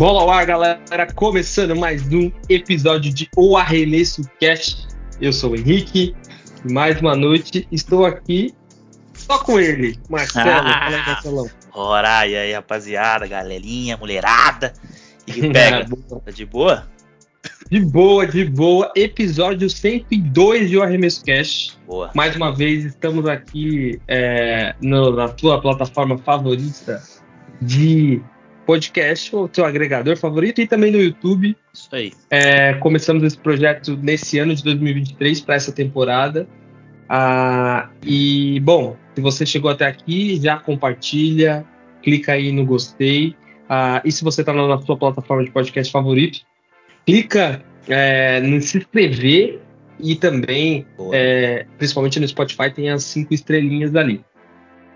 Bola ao ar, galera. Começando mais um episódio de O Arremesso Cast. Eu sou o Henrique. Mais uma noite. Estou aqui só com ele, Marcelo. Ah, Marcelão. Ora, e aí, rapaziada, galerinha, mulherada. E que pega? tá de boa? De boa, de boa. Episódio 102 de O Arremesso Cast. Boa. Mais uma vez, estamos aqui é, no- na tua plataforma favorita de podcast, ou teu agregador favorito, e também no YouTube. Isso aí. É, começamos esse projeto nesse ano de 2023 para essa temporada. Ah, e, bom, se você chegou até aqui, já compartilha, clica aí no gostei. Ah, e se você está na sua plataforma de podcast favorito, clica é, no se inscrever e também é, principalmente no Spotify, tem as cinco estrelinhas ali.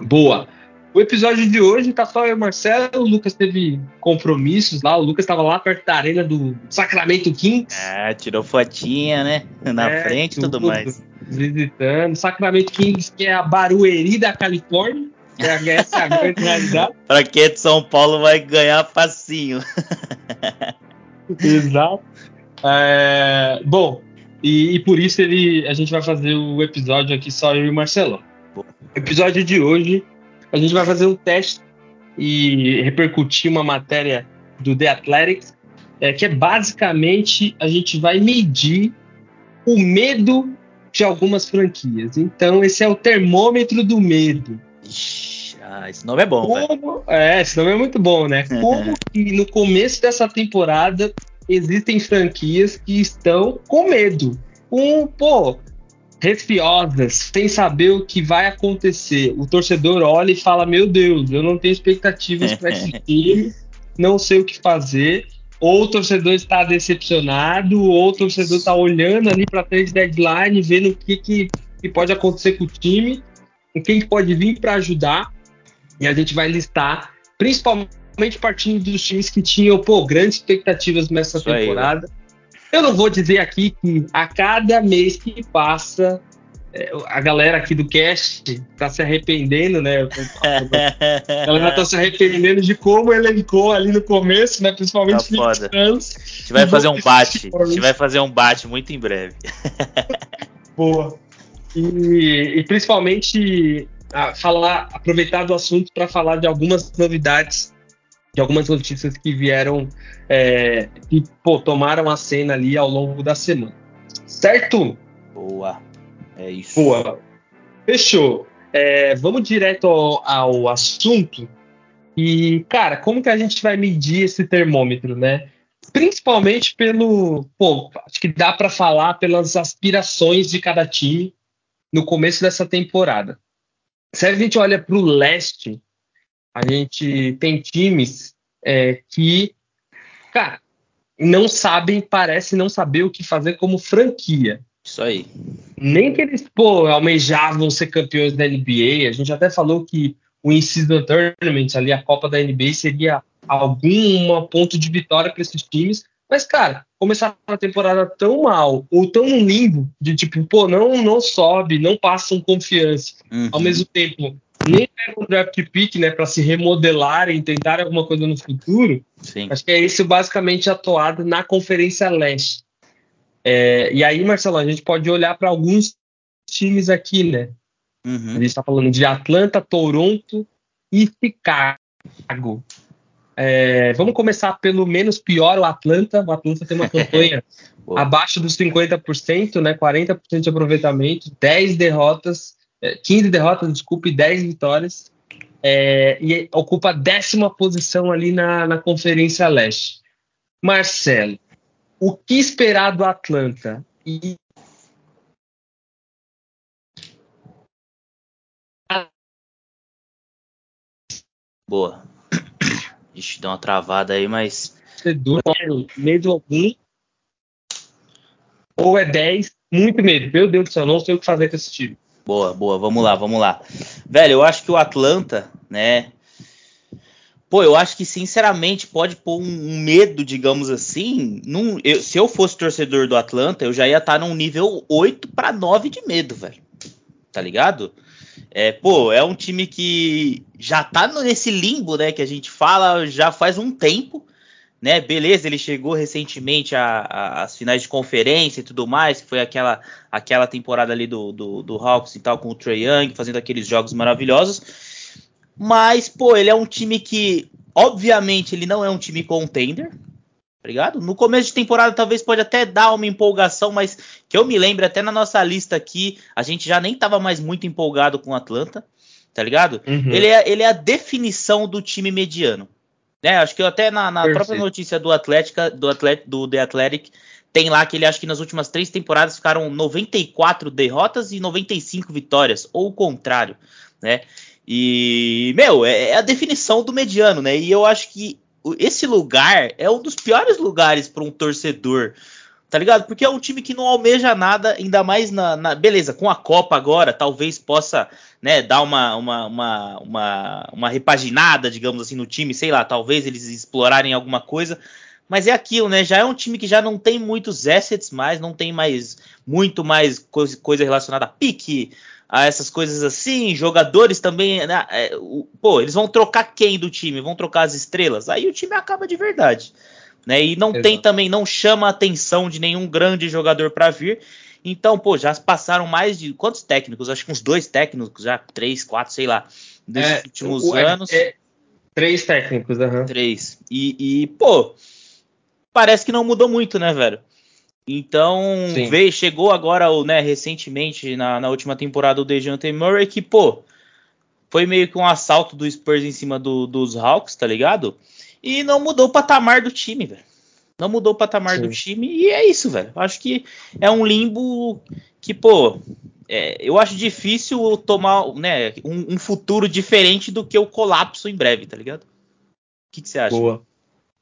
Boa! O episódio de hoje tá só eu e o Marcelo, o Lucas teve compromissos lá, o Lucas estava lá perto da arena do Sacramento Kings, É, tirou fotinha, né? Na É, frente e tudo tudo. mais. visitando. Sacramento Kings, que é a Barueri da Califórnia, que é- essa a grande realidade. Pra quem é de São Paulo vai ganhar facinho. Exato. É, bom, e, e por isso ele, a gente vai fazer o episódio aqui só eu e o Marcelo. Boa. Episódio de hoje, a gente vai fazer um teste e repercutir uma matéria do The Athletics, é, que é basicamente a gente vai medir o medo de algumas franquias. Então, esse é o termômetro do medo. Ixi, ah, esse nome é bom. Como, é, esse nome é muito bom, né? Como que no começo dessa temporada existem franquias que estão com medo. Um, pô, resfiosas, sem saber o que vai acontecer. O torcedor olha e fala: Meu Deus, eu não tenho expectativas para esse time, não sei o que fazer. Ou o torcedor está decepcionado, ou o torcedor está olhando ali para três deadline, vendo o que, que, que pode acontecer com o time, e quem que pode vir para ajudar. E a gente vai listar, principalmente partindo dos times que tinham pô, grandes expectativas nessa Isso aí, temporada. Eu não vou dizer aqui que a cada mês que passa, é, a galera aqui do cast está se arrependendo, né? A galera tá se arrependendo de como elencou ali no começo, né? Principalmente Tá foda. Suns. A gente vai fazer um bate. A gente vai fazer um bate muito em breve. Boa. E, e principalmente ah, falar, aproveitar do assunto para falar de algumas novidades, de algumas notícias que vieram, é, que pô, tomaram a cena ali ao longo da semana. Certo? Boa. É isso. Boa. Fechou. É, vamos direto ao, ao assunto. E, cara, como que a gente vai medir esse termômetro, né? Principalmente pelo. Pô, acho que dá para falar pelas aspirações de cada time no começo dessa temporada. Se a gente olha para o leste, a gente tem times é, que, cara, não sabem, parece não saber o que fazer como franquia Isso aí. nem que eles pô, almejavam ser campeões da NBA. A gente até falou que o In-Season Tournament, ali, a Copa da NBA, seria algum ponto de vitória para esses times. Mas, cara, começar a temporada tão mal, ou tão no limbo, de tipo, pô, não, não sobe, não passam confiança. Uhum. Ao mesmo tempo, nem pegam um draft pick, né, para se remodelarem, tentar alguma coisa no futuro. Sim. Acho que é isso basicamente atuado na Conferência Leste. É, e aí, Marcelo, a gente pode olhar para alguns times aqui, né? A Uhum. gente está falando de Atlanta, Toronto e Chicago. É, vamos começar pelo menos pior, o Atlanta. O Atlanta tem uma campanha abaixo dos 50%, né? 40% de aproveitamento, 10 derrotas, 15 derrotas, desculpe, 10 vitórias. É, e ocupa a décima posição ali na, na Conferência Leste. Marcelo, o que esperar do Atlanta? E Boa. Ixi, deu uma travada aí, mas. torcedor, medo algum? Ou é 10, muito medo. Meu Deus do céu, não sei o que fazer com esse time. Boa, boa, vamos lá, vamos lá. Velho, eu acho que o Atlanta, né? Pô, eu acho que sinceramente pode pôr um, medo, digamos assim. Num, eu- se eu fosse torcedor do Atlanta, eu já ia estar num nível 8 para 9 de medo, velho. Tá ligado? É, pô, é um time que já tá nesse limbo, né, que a gente fala já faz um tempo, né? Beleza, ele chegou recentemente às finais de conferência e tudo mais, que foi aquela, aquela temporada ali do, do, do Hawks e tal, com o Trae Young, fazendo aqueles jogos maravilhosos. Mas, pô, ele é um time que, obviamente, ele não é um time contender, tá ligado? No começo de temporada talvez pode até dar uma empolgação, mas que eu me lembro até na nossa lista aqui, a gente já nem tava mais muito empolgado com o Atlanta, tá ligado? Uhum. Ele, é, ele é a definição do time mediano. Né? Acho que até na, na própria notícia do Atlética, do, Atlet, do The Athletic, tem lá que ele acha que nas últimas três temporadas ficaram 94 derrotas e 95 vitórias, ou o contrário, né? E, meu, é, é a definição do mediano, né? E eu acho que esse lugar é um dos piores lugares para um torcedor, tá ligado? Porque é um time que não almeja nada, ainda mais na, na, beleza, com a Copa agora, talvez possa, né, dar uma, uma, uma, uma, uma repaginada, digamos assim, no time, sei lá, talvez eles explorarem alguma coisa, mas é aquilo, né? Já é um time que já não tem muitos assets mais, não tem mais muito mais coisa, coisa relacionada a pique, a essas coisas assim, jogadores também, né, é, o, pô, eles vão trocar quem do time? Vão trocar as estrelas? Aí o time acaba de verdade, né? E não Exato. tem também, não chama a atenção de nenhum grande jogador para vir. Então, pô, já passaram mais de quantos técnicos? Acho que uns dois técnicos, já três, quatro, sei lá, nesses é, últimos o, é, anos. É, três técnicos, aham. Uhum. Três. E, e, pô, parece que não mudou muito, né, velho? Então, veio, chegou agora, né, recentemente, na, na última temporada, o Dejante Murray, que, pô, foi meio que um assalto do Spurs em cima do, dos Hawks, tá ligado? E não mudou o patamar do time, velho. Não mudou o patamar Sim. do time e é isso, velho. Acho que é um limbo que, pô, é, eu acho difícil tomar né, um, um, futuro diferente do que o colapso em breve, tá ligado? O que, que você acha? Boa.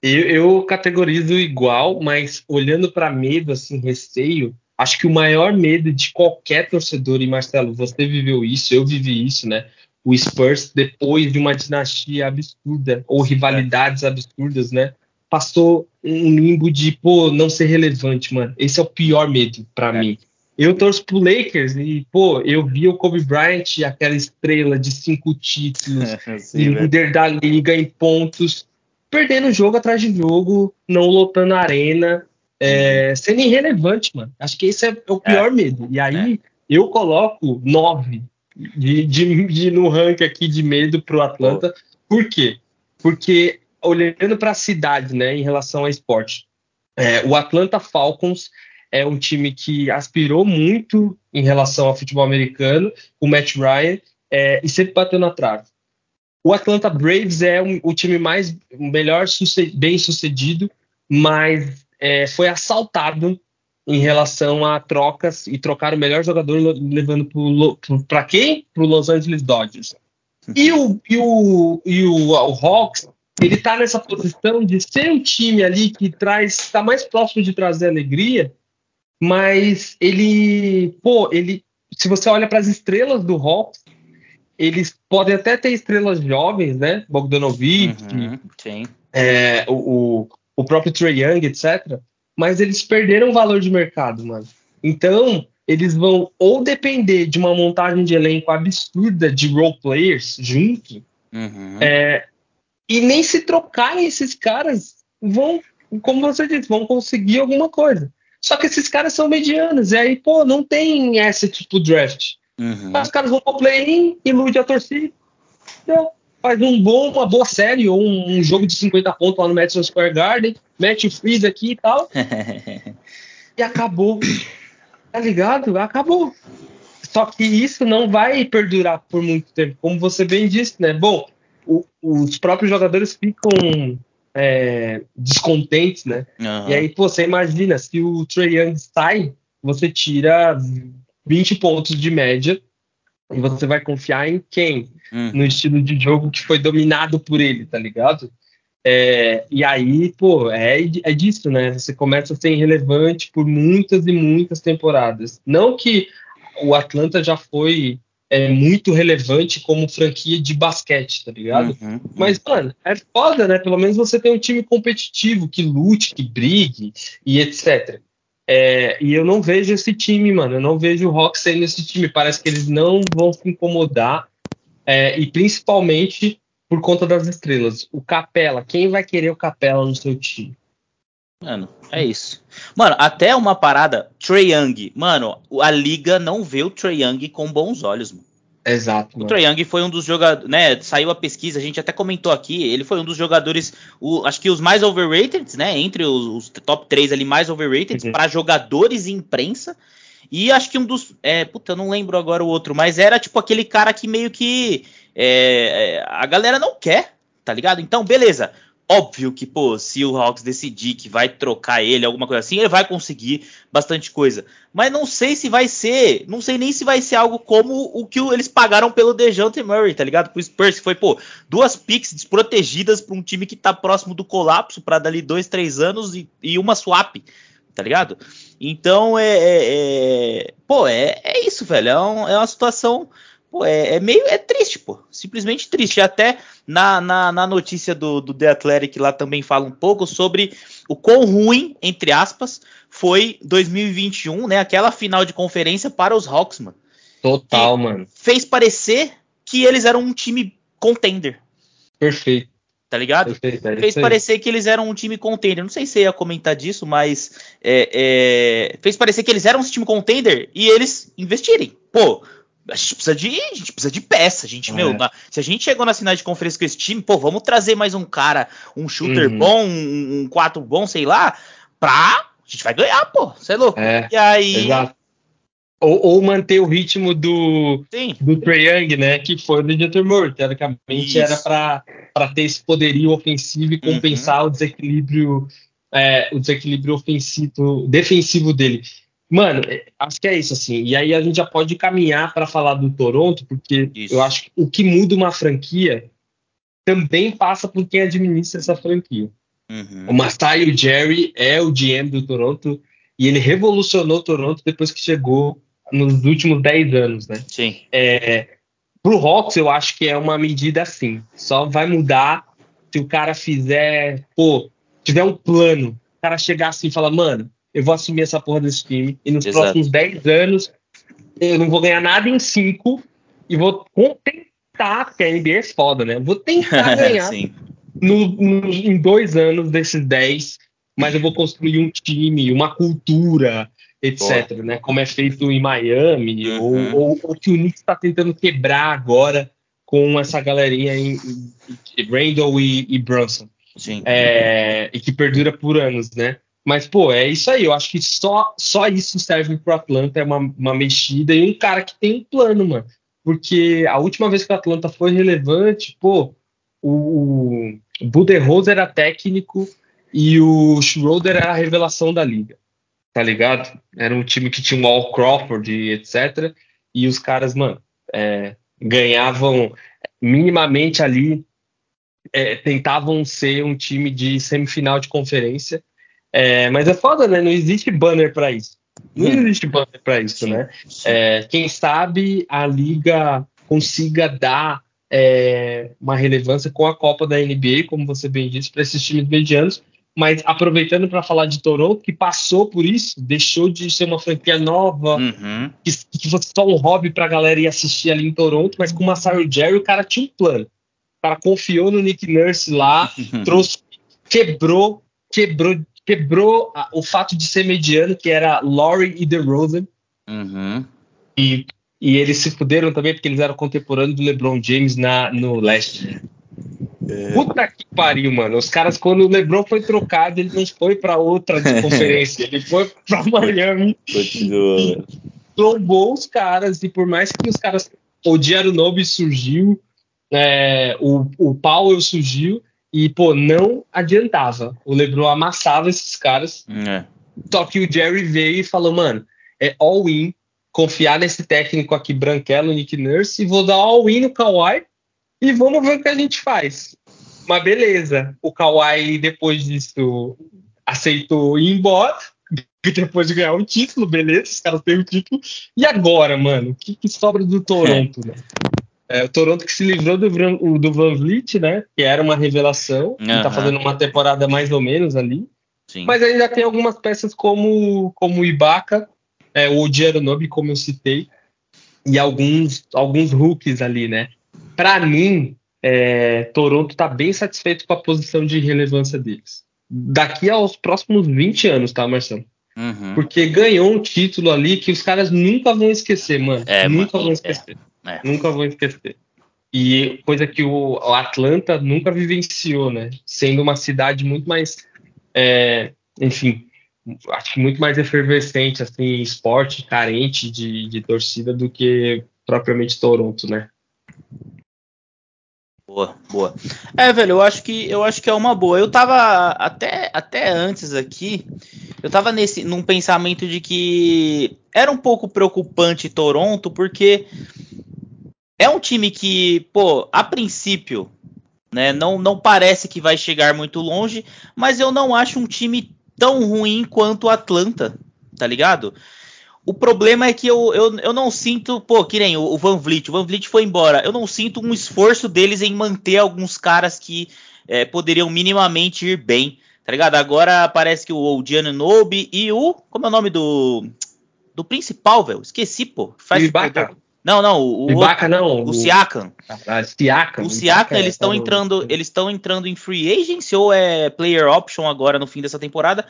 Eu, eu categorizo igual, mas olhando para medo, assim, receio, acho que o maior medo de qualquer torcedor, e Marcelo, você viveu isso, eu vivi isso, né? O Spurs, depois de uma dinastia absurda, ou rivalidades absurdas, né? Passou um limbo de, pô, não ser relevante, mano. Esse é o pior medo para é. mim. Eu torço pro Lakers e, pô, eu vi o Kobe Bryant, aquela estrela de cinco títulos, Sim, líder da liga em pontos perdendo jogo atrás de jogo, não lotando a arena, é, uhum. sendo irrelevante, mano. Acho que esse é o pior é. medo. E aí é. eu coloco nove de, de, de, no ranking aqui de medo pro Atlanta. Por quê? Porque olhando para a cidade, né, em relação ao esporte, é, o Atlanta Falcons é um time que aspirou muito em relação ao futebol americano, o Matt Ryan, é, e sempre bateu na trave. O Atlanta Braves é um, o time mais melhor bem sucedido, mas é, foi assaltado em relação a trocas e trocar o melhor jogador levando para quem? Para o Los Angeles Dodgers. E o, e o, e o, o Hawks, ele está nessa posição de ser um time ali que traz, está mais próximo de trazer alegria, mas ele, pô, ele, se você olha para as estrelas do Hawks, eles podem até ter estrelas jovens, né? Bogdanovic, uhum, é, o, o, próprio Trey Young, etc. Mas eles perderam o valor de mercado, mano. Então, eles vão ou depender de uma montagem de elenco absurda de role players junto, uhum. é, e nem se trocarem esses caras vão, como você disse, vão conseguir alguma coisa. Só que esses caras são medianos, e aí, pô, não tem esse tipo draft. Uhum. Os caras vão pro play-in, ilude a torcida, faz um bom, uma boa série, ou um, um, jogo de 50 pontos lá no Madison Square Garden, mete o freeze aqui e tal. e acabou. Tá ligado? Acabou. Só que isso não vai perdurar por muito tempo, como você bem disse, né? Bom, o, os próprios jogadores ficam é, descontentes, né? Uhum. E aí, pô, você imagina, se o Trey Young sai, você tira 20 pontos de média. E você vai confiar em quem? Uhum. No estilo de jogo que foi dominado por ele, tá ligado? É, e aí, pô, é, é disso, né? Você começa a ser irrelevante por muitas e muitas temporadas. Não que o Atlanta já foi é, muito relevante como franquia de basquete, tá ligado? Uhum, uhum. Mas, mano, é foda, né? Pelo menos você tem um time competitivo que lute, que brigue e etc. É, e eu não vejo esse time, mano. Eu não vejo o Hawks sendo esse time. Parece que eles não vão se incomodar. É, e principalmente por conta das estrelas. O Capela, quem vai querer o Capela no seu time? Mano, é isso. Mano, até uma parada, Trey Young. Mano, a liga não vê o Trey Young com bons olhos, mano. Exato. O Trey Young foi um dos jogadores, né? Saiu a pesquisa, a gente até comentou aqui. Ele foi um dos jogadores, o, acho que os mais overrated, né? Entre os, os top 3 ali mais overrated uhum. para jogadores e imprensa. E acho que um dos. É, puta, eu não lembro agora o outro, mas era tipo aquele cara que meio que. É, é a galera não quer, tá ligado? Então, beleza. Óbvio que, pô, se o Hawks decidir que vai trocar ele, alguma coisa assim, ele vai conseguir bastante coisa. Mas não sei se vai ser, não sei nem se vai ser algo como o que eles pagaram pelo DeJounte Murray, tá ligado? Pro Spurs, que foi, pô, duas picks desprotegidas para um time que tá próximo do colapso para dali dois, três anos e, e uma swap, tá ligado? Então, é, é, é pô, é, é isso, velho, é, um, é uma situação pô, é, é, meio é triste, pô. Simplesmente triste. Até na, na, na, notícia do, do The Athletic lá também fala um pouco sobre o quão ruim, entre aspas, foi 2021, né? Aquela final de conferência para os Hawks, mano. Total, mano. Fez parecer que eles eram um time contender. Perfeito. Tá ligado? Perfeito, é fez parecer que eles eram um time contender. Não sei se você ia comentar disso, mas é, é, fez parecer que eles eram um time contender e eles investirem. Pô, a gente precisa de, a gente precisa de peça, a gente, é. meu, na, se a gente chegou na final de conferência com esse time, pô, vamos trazer mais um cara, um shooter uhum. bom, um, um 4 bom, sei lá, pra, a gente vai ganhar, pô, você é louco. É, e aí... Exato. Ou, ou, manter o ritmo do, Sim. do Trae Young, né, que foi do Jeter Moore, teoricamente Isso. era para ter esse poderio ofensivo e compensar uhum. o desequilíbrio é, o desequilíbrio ofensivo, defensivo dele. Mano, é, acho que é isso, assim. E aí a gente já pode caminhar para falar do Toronto, porque isso. eu acho que o que muda uma franquia também passa por quem administra essa franquia. Uhum. O Masai Jerry é o GM do Toronto e ele revolucionou o Toronto depois que chegou nos últimos 10 anos, né? Sim. É, pro Hawks, eu acho que é uma medida assim. Só vai mudar se o cara fizer, pô, tiver um plano. O cara chegar assim e falar, mano, eu vou assumir essa porra desse time. E nos Exato. próximos 10 anos, eu não vou ganhar nada em 5 e vou tentar, porque a NBA é foda, né? vou tentar ganhar no, no, em dois anos desses 10, mas eu vou construir um time, uma cultura, etc. Né? Como é feito em Miami, uhum. ou, o que o Knicks está tentando quebrar agora com essa galerinha em, em Randall e, e Brunson. Sim. É, e que perdura por anos, né? Mas, pô, é isso aí. Eu acho que só, só isso serve pro Atlanta, é uma, uma mexida e um cara que tem um plano, mano. Porque a última vez que o Atlanta foi relevante, pô, o, o Budenholzer era técnico e o Schroeder era a revelação da liga. Tá ligado? Era um time que tinha um All Crawford e etc. E os caras, mano, é, ganhavam minimamente ali, é, tentavam ser um time de semifinal de conferência é, mas é foda, né? Não existe banner para isso. Não existe banner para isso, né? É, quem sabe a liga consiga dar é, uma relevância com a Copa da NBA, como você bem disse, para esses times medianos. Mas aproveitando para falar de Toronto, que passou por isso, deixou de ser uma franquia nova, uhum. que, que, fosse só um hobby para a galera ir assistir ali em Toronto, mas com o Masai Jerry o cara tinha um plano. O cara confiou no Nick Nurse lá, uhum. trouxe, quebrou, quebrou quebrou a, o fato de ser mediano, que era Laurie e DeRozan. Uhum. E, e eles se fuderam também porque eles eram contemporâneos do LeBron James na, no leste. É. Puta que pariu, mano. Os caras, quando o LeBron foi trocado, ele não foi para outra conferência, ele foi para Miami. Continua. Tombou os caras, e por mais que os caras. O Diarunobi surgiu, é, o, o Powell surgiu, e, pô, não adiantava. O LeBron amassava esses caras. É. Só que o Jerry veio e falou, mano, é all-in, confiar nesse técnico aqui, Branquelo, Nick Nurse, e vou dar all-in no Kawhi e vamos ver o que a gente faz. Mas beleza, o Kawhi, depois disso, aceitou ir embora, depois de ganhar um título, beleza, os caras têm o um título. E agora, mano, o que, que sobra do Toronto, né? É, o Toronto que se livrou do, do Van Vliet, né? Que era uma revelação. Uhum. E tá fazendo uma temporada mais ou menos ali. Sim. Mas ainda tem algumas peças como, como o Ibaka, é, o Odiaronobi, como eu citei, e alguns, alguns rookies ali, né? Para mim, é, Toronto está bem satisfeito com a posição de relevância deles. Daqui aos próximos 20 anos, tá, Marcelo? Uhum. Porque ganhou um título ali que os caras nunca vão esquecer, mano. É, nunca mano, vão esquecer. É, é. Nunca vão esquecer. E coisa que o, o, Atlanta nunca vivenciou, né? Sendo uma cidade muito mais, é, enfim, acho que muito mais efervescente, assim, esporte, carente de, de torcida do que propriamente Toronto, né? Boa, boa. É, velho, eu acho que eu acho que é uma boa. Eu tava até, até antes aqui, eu tava nesse num pensamento de que era um pouco preocupante Toronto, porque é um time que, pô, a princípio, né, não, não parece que vai chegar muito longe, mas eu não acho um time tão ruim quanto o Atlanta, tá ligado? O problema é que eu, eu, eu não sinto, pô, que nem o, o Van Vliet. O Van Vliet foi embora. Eu não sinto um esforço deles em manter alguns caras que é, poderiam minimamente ir bem, tá ligado? Agora parece que o Giannobi e o. Como é o nome do. Do principal, velho? Esqueci, pô. Faz Ibaka. Não, não, o, Ibaka não. O Siakam. Ah, Siakam. O Siakam, eles estão é, entrando, eles estão entrando em free agency ou é player option agora no fim dessa temporada.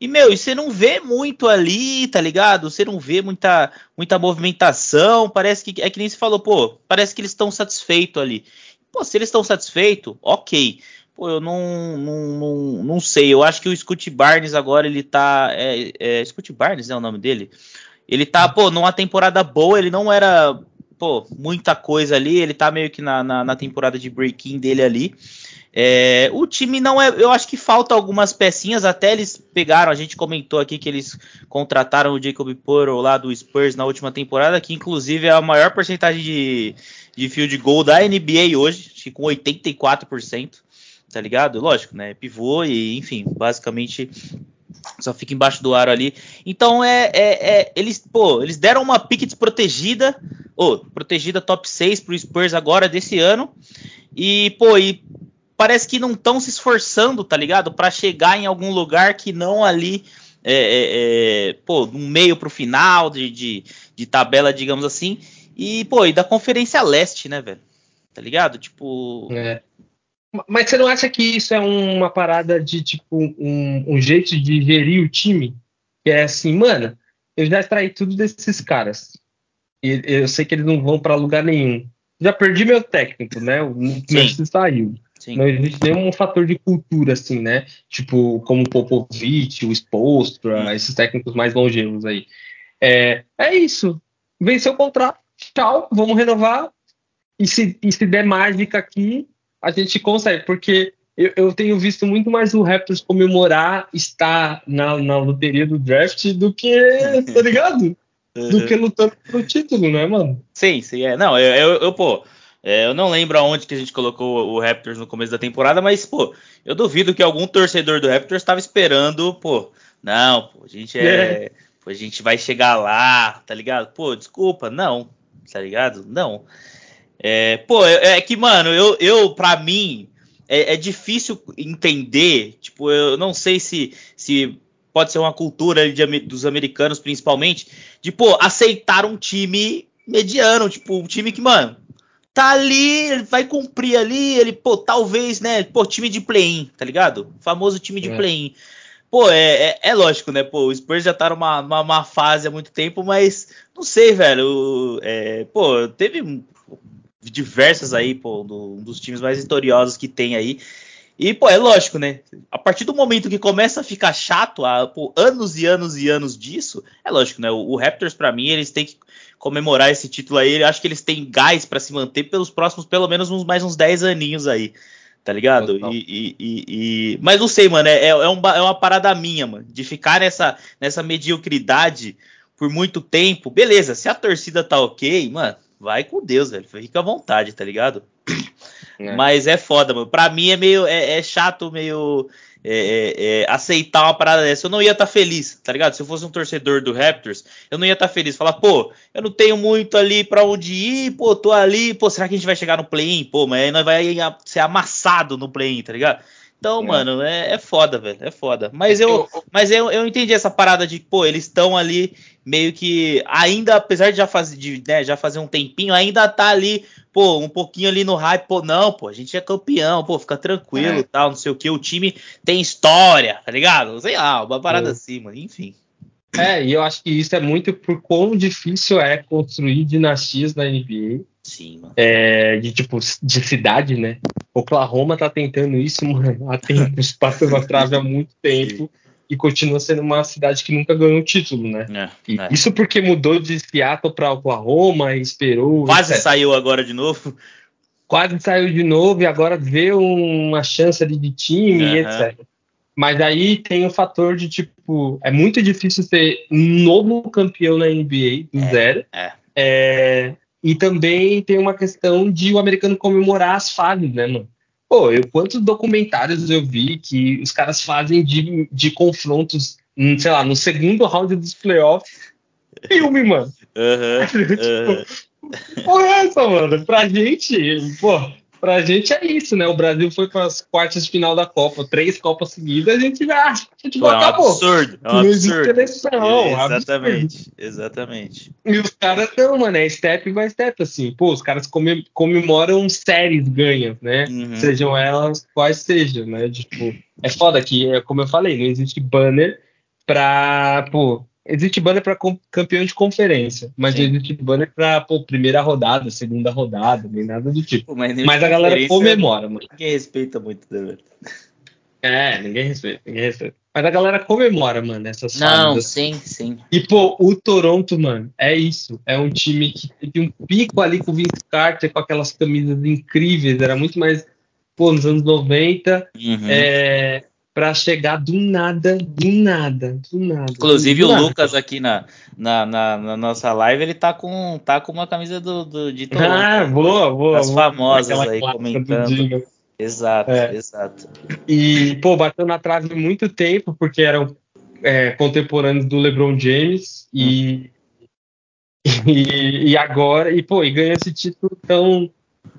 E, meu, você não vê muito ali, tá ligado? Você não vê muita, muita movimentação. Parece que. É que nem se falou, pô, parece que eles estão satisfeitos ali. Pô, se eles estão satisfeitos, ok. Pô, eu não, não, não, não, sei. Eu acho que o Scott Barnes agora ele tá. É, é, Scott Barnes é o nome dele? Ele tá, pô, numa temporada boa, ele não era, pô, muita coisa ali. Ele tá meio que na, na, na temporada de break-in dele ali. É, o time não é. Eu acho que falta algumas pecinhas. Até eles pegaram. A gente comentou aqui que eles contrataram o Jacob Poro lá do Spurs na última temporada, que inclusive é a maior porcentagem de, de field goal da NBA hoje, acho que com 84%. Tá ligado? Lógico, né? Pivô e, enfim, basicamente só fica embaixo do aro ali. Então é, é, é, eles, pô, eles deram uma pique desprotegida, ou oh, protegida top 6 pro Spurs agora desse ano. E, pô, e parece que não estão se esforçando, tá ligado? Para chegar em algum lugar que não ali, é, é, é, pô, no meio pro final de, de, de, tabela, digamos assim. E, pô, e da Conferência Leste, né, velho? Tá ligado? Tipo. É. Mas você não acha que isso é uma parada de, tipo, um, um jeito de gerir o time? Que é assim, mano, eu já extraí tudo desses caras. E eu sei que eles não vão para lugar nenhum. Já perdi meu técnico, né? O Messi saiu. Sim. Não existe nenhum fator de cultura, assim, né? Tipo, como o Popovich, o Spolstra, esses técnicos mais longevos aí. É, é isso. Venceu o contrato, tchau, vamos renovar. E se, e se der mágica aqui, a gente consegue, porque eu, eu, tenho visto muito mais o Raptors comemorar estar na, na loteria do draft do que, tá ligado? Do que lutando pelo título, né, mano? Sim, sim, é. Não, eu, eu, eu pô, é, eu não lembro aonde que a gente colocou o Raptors no começo da temporada, mas, pô, eu duvido que algum torcedor do Raptors estava esperando, pô, não, pô, a gente é, é. Pô, a gente vai chegar lá, tá ligado? Pô, desculpa, não, tá ligado? Não. É, pô, é, é que, mano, eu, eu pra mim, é, é, difícil entender, tipo, eu não sei se, se pode ser uma cultura de, dos americanos, principalmente, de, pô, aceitar um time mediano, tipo, um time que, mano, tá ali, ele vai cumprir ali, ele, pô, talvez, né, pô, time de play-in, tá ligado? O famoso time de é. play-in. Pô, é, é, é, lógico, né, pô, o Spurs já tá numa, numa, numa fase há muito tempo, mas não sei, velho, é, pô, teve diversas aí, pô, do, um dos times mais vitoriosos que tem aí, e, pô, é lógico, né? A partir do momento que começa a ficar chato, há pô, anos e anos e anos disso, é lógico, né? O, o Raptors, para mim, eles têm que comemorar esse título aí. Eu acho que eles têm gás para se manter pelos próximos, pelo menos, uns, mais uns 10 aninhos aí. Tá ligado? E, e, e, Mas não sei, mano. É, é, é, um, é uma parada minha, mano. De ficar nessa, nessa mediocridade por muito tempo. Beleza, se a torcida tá ok, mano, vai com Deus, velho. Fica à vontade, tá ligado? É. Mas é foda, mano. Pra mim é meio. É, é chato, meio. É, é, é aceitar uma parada dessa. Eu não ia estar tá feliz, tá ligado? Se eu fosse um torcedor do Raptors, eu não ia estar tá feliz. Falar, pô, eu não tenho muito ali pra onde ir, pô, tô ali, pô, será que a gente vai chegar no play-in? Pô, mas aí nós vai ser amassado no play-in, tá ligado? Então, é. mano, é, é, foda, velho. É foda. Mas eu, mas eu, eu entendi essa parada de, pô, eles estão ali meio que. Ainda, apesar de já fazer, de, né, já fazer um tempinho, ainda tá ali, pô, um pouquinho ali no hype. Pô, não, pô, a gente é campeão, pô, fica tranquilo é. tal, não sei o que. O time tem história, tá ligado? Sei lá, uma parada é. assim, mano. Enfim. É, e eu acho que isso é muito por quão difícil é construir dinastias na NBA. Sim, mano. É, de tipo, de cidade, né? Oklahoma tá tentando isso, mano, há tempos, passando a trave há muito tempo. E continua sendo uma cidade que nunca ganhou título, né? É, é. Isso porque mudou de Seattle para Oklahoma e esperou. Quase etc. saiu agora de novo. Quase saiu de novo e agora vê uma chance ali de time uhum. e etc. Mas aí tem o fator de, tipo, é muito difícil ser um novo campeão na NBA do é, zero. É. é. E também tem uma questão de o americano comemorar as fases, né, mano? Pô, eu, quantos documentários eu vi que os caras fazem de, de confrontos, hum, sei lá, no segundo round dos playoffs, filme, mano. Uhum, uhum. Porra, é essa, mano? Pra gente, pô, pra gente é isso, né? O Brasil foi para as quartas de final da Copa, três Copas seguidas, a gente já acha que tipo, é um acabou. Absurdo, é um não existe seleção. Exatamente, absurdo. exatamente. E os caras estão, mano, é step by step, assim. Pô, os caras comemoram séries ganhas, né? Uhum. Sejam elas quais sejam, né? Tipo, é foda que, é como eu falei, não existe banner pra, pô, Existe banner para campeão de conferência, mas Sim. existe banner para primeira rodada, segunda rodada, nem nada do tipo. Pô, mas, mas a galera comemora, mano. Ninguém respeita muito, né? É, ninguém respeita, ninguém respeita. Mas a galera comemora, mano, essas Não, fases. sim, sim. E, pô, o Toronto, mano, é isso. É um time que teve um pico ali com o Vince Carter, com aquelas camisas incríveis. Era muito mais, pô, nos anos 90. Uhum. É, para chegar do nada, do nada, do nada. Inclusive do o nada. Lucas aqui na, na, na, na, nossa live, ele tá com, tá com uma camisa do, do de Toronto. Ah, boa, boa. As famosas aí comentando. Exato, é. exato. E, pô, bateu na trave muito tempo, porque eram é, contemporâneos do LeBron James e, hum. e, e, agora, e pô, e ganha esse título tão.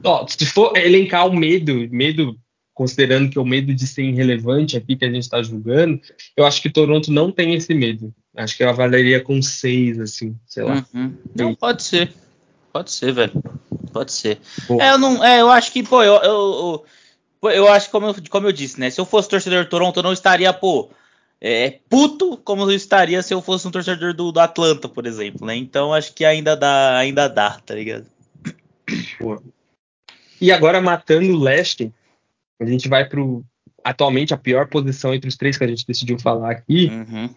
Ó, se for elencar o medo, medo considerando que é o medo de ser irrelevante aqui que a gente está julgando, eu acho que Toronto não tem esse medo. Acho que eu avaliaria com seis, assim, sei lá. Uhum. Não, pode ser. Pode ser, velho. Pode ser. É, eu não. É, eu acho que, pô, eu, eu, eu, eu acho como eu, como eu disse, né? Se eu fosse torcedor do Toronto, eu não estaria, pô, é, puto como eu estaria se eu fosse um torcedor do, do Atlanta, por exemplo, né? Então acho que ainda dá, ainda dá, tá ligado? Pô. E agora matando o leste, a gente vai para atualmente a pior posição entre os três que a gente decidiu falar aqui. Uhum.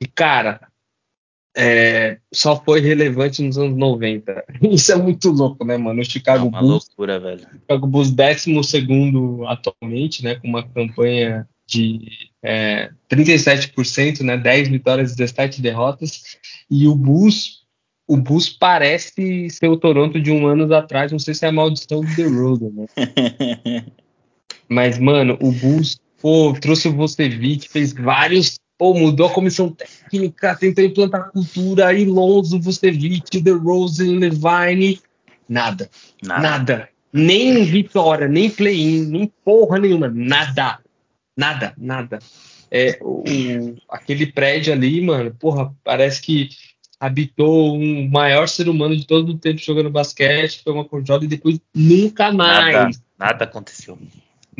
E, cara, é, só foi relevante nos anos 90. Isso é muito louco, né, mano? O Chicago é uma Bulls. loucura, velho. Chicago Bulls, 12 atualmente, né? Com uma campanha de é, 37%, né? 10 vitórias e 17 derrotas. E o Bulls. O Bulls parece ser o Toronto de um ano atrás. Não sei se é a maldição do The Road, né? Mas, mano, o Bulls, pô, trouxe o Vucevic, fez vários, pô, mudou a comissão técnica, tentou implantar cultura, aí Lonzo, Vucevic, DeRozan, Levine, nada, nada, nada. Nem vitória, nem play-in, nem porra nenhuma, nada, nada, nada. É, o, aquele prédio ali, mano, porra, parece que habitou um maior ser humano de todo o tempo jogando basquete, foi uma conjunta e depois nunca mais. Nada, nada aconteceu.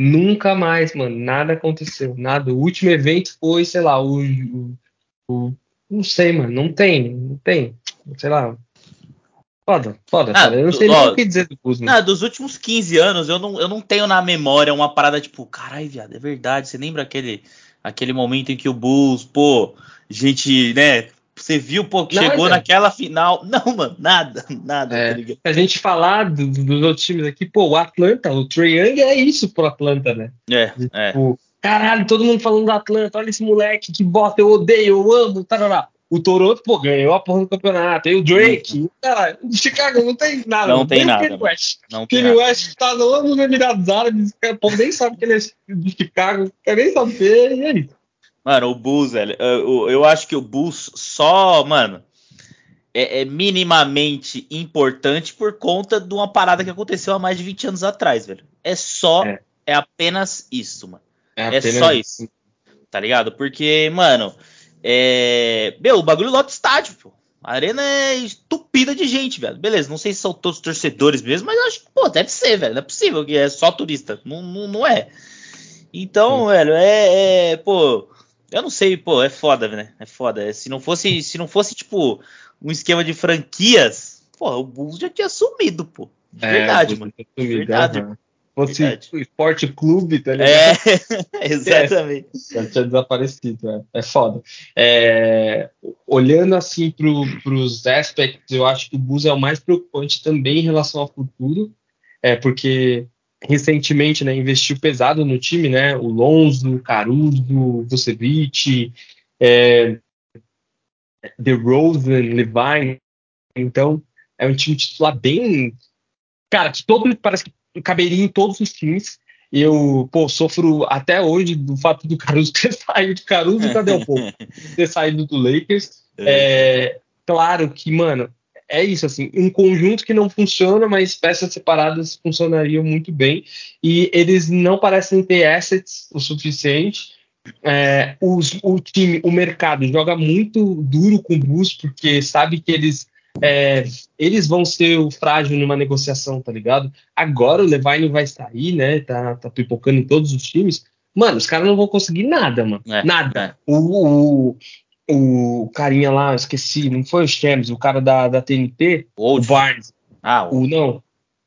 Nunca mais, mano. Nada aconteceu. Nada. O último evento foi, sei lá, o. o, o não sei, mano. Não tem. Não tem. Sei lá. Foda, foda, ah. Eu não sei ó, nem o que dizer do Kuzma. Ah, dos últimos 15 anos, eu não, eu não tenho na memória uma parada tipo, caralho, viado, é verdade. Você lembra aquele, aquele momento em que o Bulls, pô, gente, né, você viu, pô, que chegou é. naquela final. Não, mano, nada, nada. É. Tá a gente falar do, dos outros times aqui, pô, o Atlanta, o Trae Young é isso pro Atlanta, né? É, é. Tipo, caralho, todo mundo falando do Atlanta, olha esse moleque que bota, eu odeio, eu amo, tarará. O Toronto, pô, ganhou a porra do campeonato. E o Drake, uhum. caralho, o Chicago não tem nada. Não tem nada. Kenny West. Não Kenny West tá no, nos Emirados Árabes, o povo nem sabe que ele é de Chicago, quer nem saber, e é isso. Mano, o Bulls, velho, eu, eu acho que o Bulls só, mano, é, é, minimamente importante por conta de uma parada que aconteceu há mais de 20 anos atrás, velho. É só, é, é apenas isso, mano. É, é só isso. Tá ligado? Porque, mano, é... meu, o bagulho lota estádio, pô. A arena é estupida de gente, velho. Beleza, não sei se são todos torcedores mesmo, mas acho que, pô, deve ser, velho. Não é possível que é só turista. Não, não, não é. Então, Sim. velho, é, é, Pô, eu não sei, pô, é foda, né? É foda. É, se não fosse, se não fosse, tipo, um esquema de franquias, pô, o Bulls já tinha sumido, pô. De é, verdade, mano. De verdade. Uhum fosse Verdade. esporte clube, tá ligado? É, exatamente. É, já tinha desaparecido, é, é foda. É, olhando assim para os aspects, eu acho que o Bus é o mais preocupante também em relação ao futuro, é porque recentemente né, investiu pesado no time, né? O Lonzo, Caruso, Vucevic, é, DeRozan, Levine. Então, é um time titular bem. Cara, que todo parece que caberia em todos os times. Eu, pô, sofro até hoje do fato do Caruso ter saído. Caruso, cadê o povo? ter saído do Lakers. É. é, claro que, mano, é isso, assim, um conjunto que não funciona, mas peças separadas funcionariam muito bem. E eles não parecem ter assets o suficiente. É, os, o time, o mercado joga muito duro com o Bus, porque sabe que eles é, eles vão ser o frágil numa negociação, tá ligado? Agora o Levine vai sair, né? Tá, tá pipocando em todos os times. Mano, os caras não vão conseguir nada, mano. É, nada. É. O, o, o, carinha lá, esqueci, não foi o Shams, o cara da, da TNT, o Barnes. Ah, o... o não.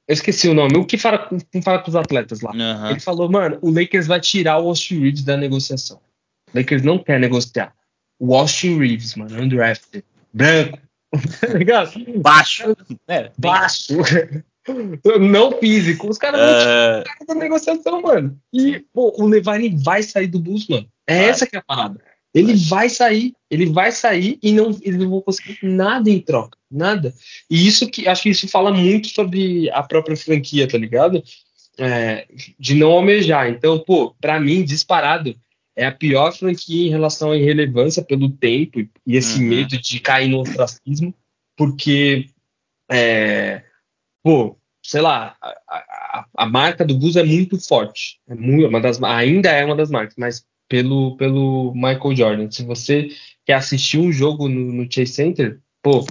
Eu esqueci o nome. O que fala, fala com os atletas lá? Uhum. Ele falou, mano, o Lakers vai tirar o Austin Reeves da negociação. O Lakers não quer negociar. O Austin Reeves, mano, undrafted, branco, tá ligado? Baixo. É, baixo. Não físico. Os caras uh... não da negociação, mano. E, pô, o Levine vai sair do Bulls, mano. É essa que é a parada. Ele vai sair, ele vai sair e não, eles não vão conseguir nada em troca, nada. E isso que acho que isso fala muito sobre a própria franquia, tá ligado? É, de não almejar. Então, pô, para mim, disparado, é a pior franquia em relação à irrelevância pelo tempo e esse uhum. medo de cair no ostracismo, porque, é, pô, sei lá, a, a, a, marca do Bus é muito forte, é muito, uma das, ainda é uma das marcas, mas pelo, pelo Michael Jordan. Se você quer assistir um jogo no, no Chase Center, pô,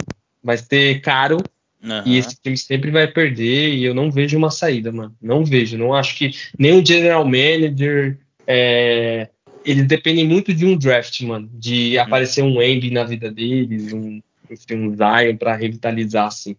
vai ser caro Uhum. E esse time sempre vai perder e eu não vejo uma saída, mano. Não vejo. Não acho que nem o general manager, é, eles dependem muito de um draft, mano. De uhum. aparecer um Embi na vida deles, um, enfim, um Zion pra revitalizar, assim.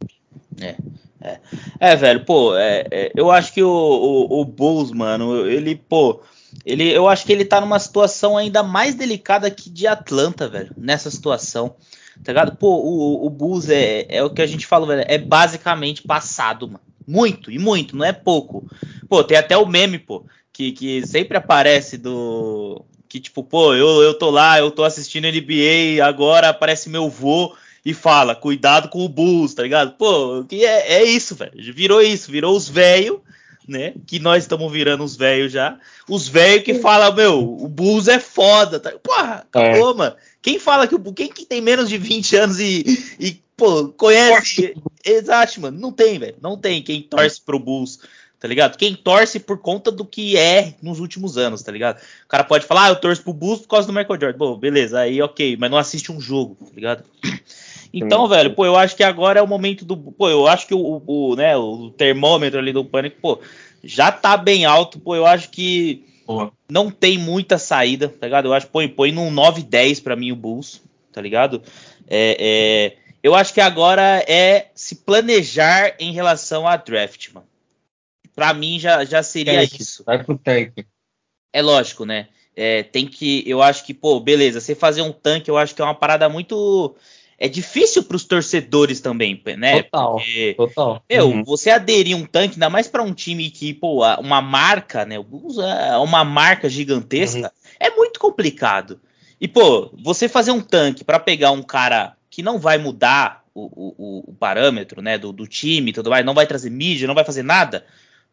É, é. é velho, pô, é, é, eu acho que o, o, o, Bulls, mano, ele, pô, ele, eu acho que ele tá numa situação ainda mais delicada que de Atlanta, velho, nessa situação, tá ligado? Pô, o, o Bulls é, é o que a gente falou, velho, é basicamente passado, mano. Muito, e muito, não é pouco. Pô, tem até o meme, pô, que, que sempre aparece do, que tipo, pô, eu, eu tô lá, eu tô assistindo NBA, agora aparece meu vô e fala, cuidado com o Bulls, tá ligado? Pô, que é, é isso, velho. Virou isso, virou os velhos, né? Que nós estamos virando os velhos já. Os velhos que falam, meu, o Bulls é foda, tá? Porra, acabou, é. mano. Quem fala que o quem que tem menos de 20 anos e, e pô, conhece. Exato, mano. Não tem, velho. Não tem quem torce pro Bulls tá ligado? Quem torce por conta do que é nos últimos anos, tá ligado? O cara pode falar, ah, eu torço pro Bulls por causa do Michael Jordan. Bom, beleza, aí ok, mas não assiste um jogo, tá ligado? Então, velho, pô, eu acho que agora é o momento do. Pô, eu acho que o, o, né, o termômetro ali do pânico, pô, já tá bem alto, pô, eu acho que Porra. não tem muita saída, tá ligado? Eu acho, põe, põe num 9-10 pra mim o Bulls, tá ligado? É, é, eu acho que agora é se planejar em relação a draft, mano. Para mim já, já seria tank, isso. Vai pro tanque. É lógico, né? É, tem que. Eu acho que, pô, beleza, você fazer um tanque, eu acho que é uma parada muito. É difícil para os torcedores também, né? Total. Porque, total. Meu, uhum. você aderir um tanque, ainda mais para um time que, pô, uma marca, né? Uma marca gigantesca, uhum. é muito complicado. E, pô, você fazer um tanque para pegar um cara que não vai mudar o, o, o parâmetro, né, do, do time e tudo mais, não vai trazer mídia, não vai fazer nada,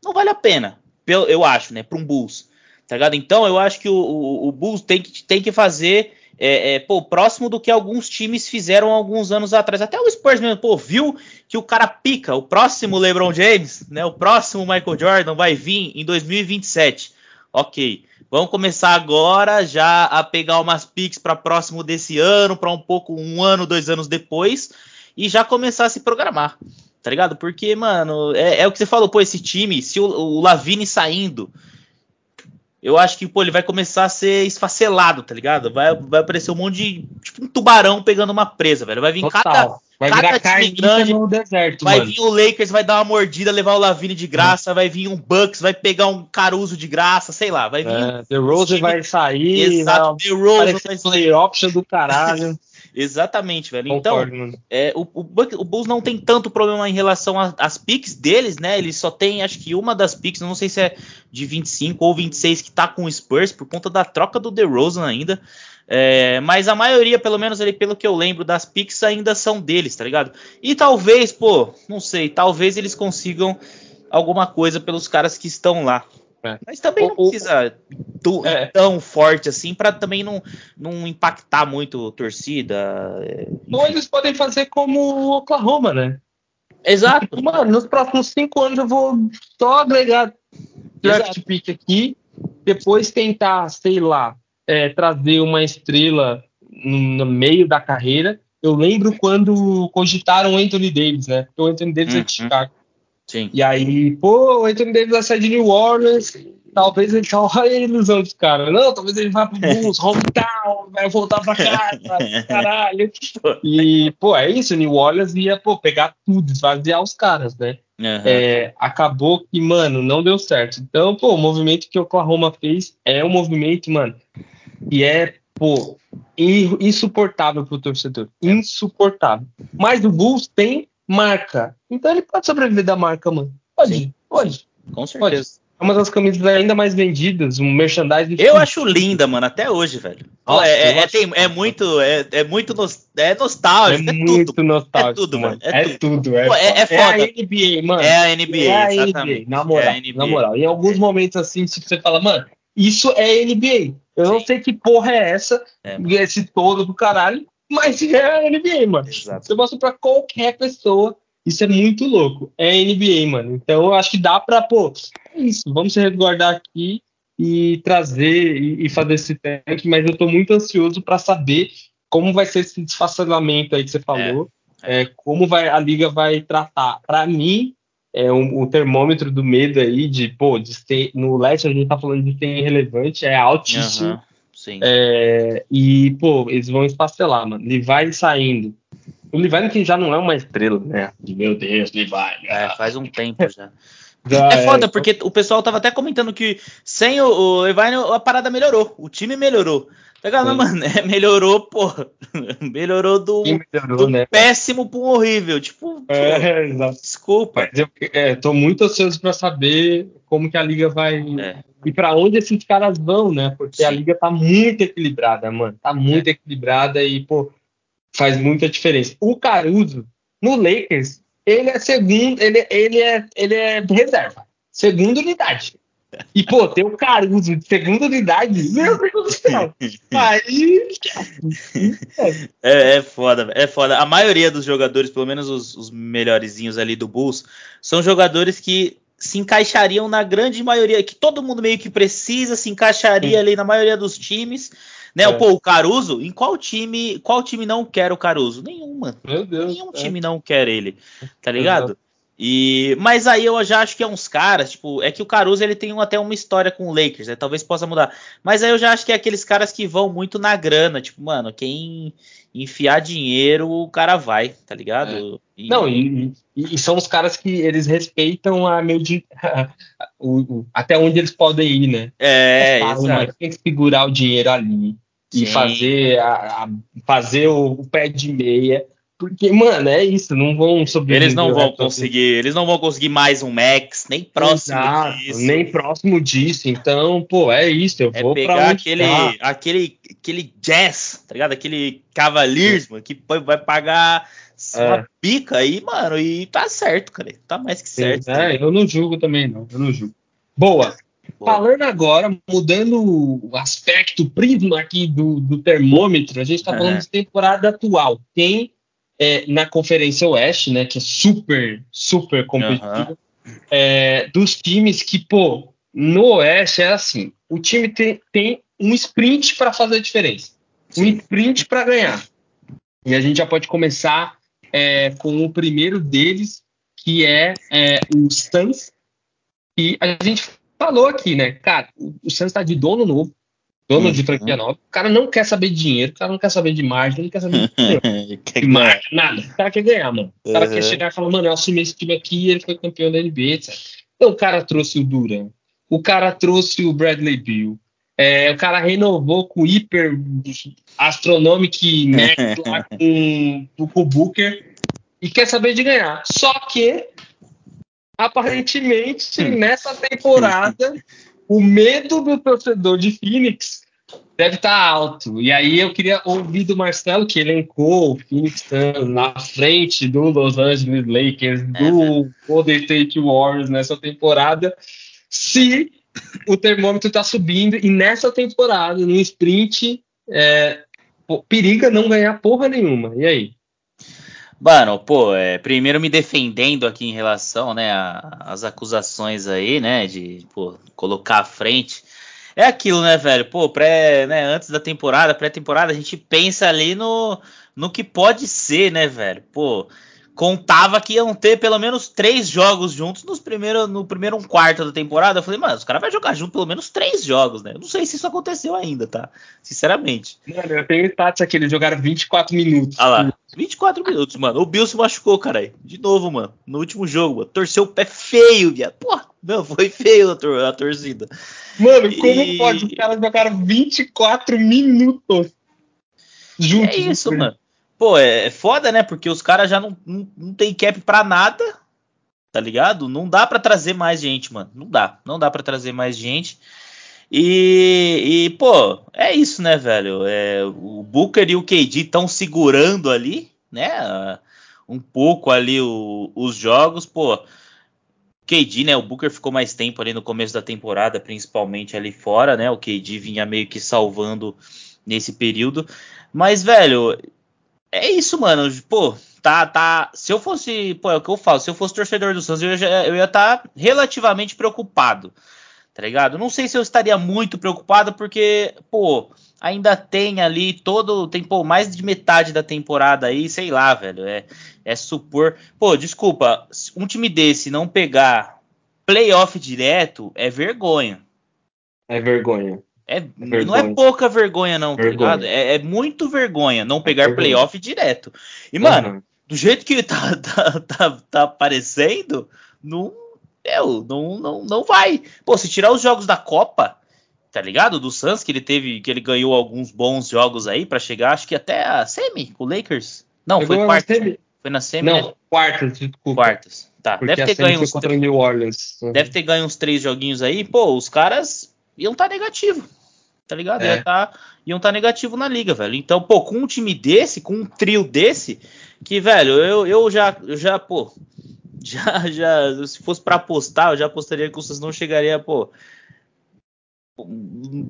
não vale a pena, eu acho, né, para um Bulls. Tá ligado? Então eu acho que o, o, o Bulls tem que, tem que fazer é, é, pô, próximo do que alguns times fizeram alguns anos atrás. Até o Spurs mesmo, pô, viu que o cara pica. O próximo LeBron James, né? O próximo Michael Jordan vai vir em 2027. Ok. Vamos começar agora já a pegar umas picks para próximo desse ano, para um pouco um ano, dois anos depois, e já começar a se programar, tá ligado? Porque, mano, é, é o que você falou, pô, esse time, se o, o saindo, eu acho que, pô, ele vai começar a ser esfacelado, tá ligado? Vai, vai aparecer um monte de. Tipo um tubarão pegando uma presa, velho. Vai vir Total. cada. Vai cada time grande no deserto, vai mano. vir o Lakers, vai dar uma mordida, levar o Lavine de graça, vai vir um Bucks, vai pegar um Caruso de graça, sei lá, vai vir. É, The Rose vai sair, Exato, The Rose vai sair option do caralho. Exatamente, velho. Então, Concordo, então, é, o, o, o, Bulls não tem tanto problema em relação às picks deles, né? Eles só tem, acho que uma das picks, não sei se é de 25 ou 26 que tá com o Spurs por conta da troca do DeRozan ainda. É, mas a maioria, pelo menos ali, pelo que eu lembro, das picks ainda são deles, tá ligado? E talvez, pô, não sei, talvez eles consigam alguma coisa pelos caras que estão lá. É. Mas também não precisa tu, é. tão forte assim para também não, não impactar muito a torcida. É, Ou eles podem fazer como o Oklahoma, né? Exato. Mano, nos próximos cinco anos eu vou só agregar draft Exato. pick aqui, depois tentar, sei lá, é, trazer uma estrela no, meio da carreira. Eu lembro quando cogitaram o Anthony Davis, né? O Anthony Davis uhum. é de uhum. Chicago. Sim. E aí, pô, o Anthony Davis vai sair de New Orleans, talvez ele olha a ilusão dos caras. Não, talvez ele vá pro Bulls, hometown, vai voltar pra casa, caralho. E, pô, é isso, New Orleans ia, pô, pegar tudo, esvaziar os caras, né? Uhum. É, acabou que, mano, não deu certo. Então, pô, o movimento que o Oklahoma fez é um movimento, mano, que é, pô, insuportável pro torcedor. Insuportável. Mas o Bulls tem marca. Então ele pode sobreviver da marca, mano. Pode, Sim. pode. Com certeza. Pode. É uma das camisas ainda mais vendidas, um merchandising. Eu acho linda, mano, até hoje, velho. Nossa, é, é, tem, é, muito, é, é muito nos, é nostálgico. É, é muito tudo. nostálgico. É tudo, mano. É, tudo. tudo. É, é, é, foda. é a NBA, mano. É a NBA, é a NBA, na moral. NBA. Na moral. Em alguns momentos assim, você fala, mano, isso é NBA. Eu Sim. não sei que porra é essa, esse todo do caralho, mas é a NBA, mano. Exato. Você mostra pra qualquer pessoa. Isso é muito louco. É NBA, mano. Então eu acho que dá pra, pô, é isso. Vamos se resguardar aqui e trazer e, e fazer esse tanque, mas eu tô muito ansioso para saber como vai ser esse desfacelamento aí que você falou. É, é. como vai, a liga vai tratar. Para mim, é um, o termômetro do medo aí de, pô, de ser, no leste a gente tá falando de ser irrelevante, é altíssimo. Uhum. Sim. É, e, pô, eles vão espacelar, mano. Ele vai saindo. O Levi que já não é uma estrela, né? Meu Deus, Levi. É, faz um tempo já. já é foda, é, porque o pessoal tava até comentando que sem o, o Levi a parada melhorou. O time melhorou. Tá ligado, mano? É, melhorou, pô. melhorou do, melhorou, do né? péssimo pro horrível. Tipo, é, desculpa. Mas eu é, tô muito ansioso pra saber como que a liga vai. É. E para onde esses caras vão, né? Porque Sim. a liga tá muito equilibrada, mano. Tá muito é. equilibrada e, pô, faz muita diferença. O Caruso, no Lakers, ele é segundo, ele, ele, é, ele é reserva. Segunda unidade. E, pô, tem o Caruso de segunda unidade, meu Deus do céu. Aí. É, é foda, é foda. A maioria dos jogadores, pelo menos os, os melhorzinhos ali do Bulls, são jogadores que se encaixariam na grande maioria, que todo mundo meio que precisa, se encaixaria ali na maioria dos times. Né? É. Pô, o Caruso, em qual time, qual time não quer o Caruso? Nenhum, mano. Meu Deus. Nenhum é. time não quer ele, tá ligado? E, mas aí eu já acho que é uns caras, tipo, é que o Caruso ele tem até uma história com o Lakers, né? Talvez possa mudar. Mas aí eu já acho que é aqueles caras que vão muito na grana, tipo, mano, quem enfiar dinheiro, o cara vai, tá ligado? É. E... Não, e, e, são os caras que eles respeitam a meio de o, o, até onde eles podem ir, né? É, falam, tem que segurar o dinheiro ali e fazer, a, a, fazer o, o pé de meia porque, mano, é isso, não vão sobreviver. Eles não vão conseguir, eles não vão conseguir mais um Max, nem próximo Exato, disso. Nem próximo disso. Então, pô, é isso, eu é vou pegar aquele, tá. aquele, aquele jazz, tá ligado? Aquele cavalismo que vai pagar é. uma pica aí, mano, e tá certo, cara. Tá mais que certo. Sim, é, eu não julgo também, não. Eu não julgo. Boa. Boa. Falando agora, mudando o aspecto, prisma aqui do, do termômetro, a gente tá falando de temporada atual. Tem é, na Conferência Oeste, né, que é super, super competitiva, uhum. é, dos times que, pô, no Oeste é assim: o time tem, tem um sprint para fazer a diferença, um sprint para ganhar. E a gente já pode começar é, com o primeiro deles, que é, é o Suns. E a gente falou aqui, né? Cara, o, o Suns está de dono novo, dono uhum. de franquia nova. O cara não quer saber de dinheiro, o cara não quer saber de margem, não quer saber de, de margem, nada. O cara quer ganhar, mano. O cara uhum. quer chegar e falar, mano, eu assumi esse time aqui, ele foi campeão da NBA, etc. Então o cara trouxe o Duran, o cara trouxe o Bradley Bill, é, o cara renovou com o hiper astronômico né, lá com, com o Booker e quer saber de ganhar. Só que, aparentemente, nessa temporada, o medo do torcedor de Phoenix deve estar tá alto. E aí eu queria ouvir do Marcelo, que elencou o Phoenix na frente do Los Angeles Lakers, do Golden State Warriors nessa temporada, se o termômetro está subindo e nessa temporada, no sprint, é, periga não ganhar porra nenhuma. E aí? Mano, pô, é, primeiro me defendendo aqui em relação, né, às acusações aí, né, de pô, colocar à frente. É aquilo, né, velho? Pô, pré, né, antes da temporada, pré-temporada, a gente pensa ali no, no que pode ser, né, velho? Pô, contava que iam ter pelo menos três jogos juntos nos primeiro, no primeiro um quarto da temporada. Eu falei, mano, os caras vão jogar junto pelo menos três jogos, né? Eu não sei se isso aconteceu ainda, tá? Sinceramente. Mano, eu tenho status aqui, eles jogaram 24 minutos. Ah lá, 24 minutos, mano. O Bill se machucou, caralho. De novo, mano. No último jogo, mano. Torceu o pé feio, viado. Pô, não, foi feio a, tor a torcida. Mano, como e... pode? Os caras jogaram 24 minutos juntos. É isso, mano. Pô, é, é foda, né? Porque os caras já não, não, não tem cap pra nada, tá ligado? Não dá para trazer mais gente, mano. Não dá. Não dá para trazer mais gente. E, e, pô, é isso, né, velho? É, o Booker e o KD estão segurando ali, né? Um pouco ali o, os jogos, pô. KD, né? O Booker ficou mais tempo ali no começo da temporada, principalmente ali fora, né? O KD vinha meio que salvando nesse período. Mas, velho, é isso, mano. Pô, tá, tá. Se eu fosse. Pô, é o que eu falo. Se eu fosse torcedor do Santos, eu, eu ia estar tá relativamente preocupado. Tá ligado? Não sei se eu estaria muito preocupado, porque, pô, ainda tem ali todo. Tem, pô, mais de metade da temporada aí, sei lá, velho. É, é supor. Pô, desculpa. Um time desse não pegar playoff direto é vergonha. É vergonha. É, não é pouca vergonha, não, tá vergonha. tá ligado? É, é, muito vergonha não pegar é playoff direto. E, mano, uhum. do jeito que tá, tá, tá, tá aparecendo, não, meu, não, não, não vai. Pô, se tirar os jogos da Copa, tá ligado? Do Suns, que ele teve, que ele ganhou alguns bons jogos aí para chegar, acho que até a semi com o Lakers. Não, foi quarto. Foi na semi. Não, né? quartas, desculpa. Quartas. Tá, Porque deve ter ganho uns. New Orleans. Uhum. Deve ter ganho uns três joguinhos aí. Pô, os caras iam estar tá negativo tá ligado? É. Ia tá, iam estar tá negativo na liga, velho. Então, pô, com um time desse, com um trio desse, que, velho, eu, eu já, eu já, pô, já, já, se fosse para apostar, eu já apostaria que o Santos não chegaria, pô,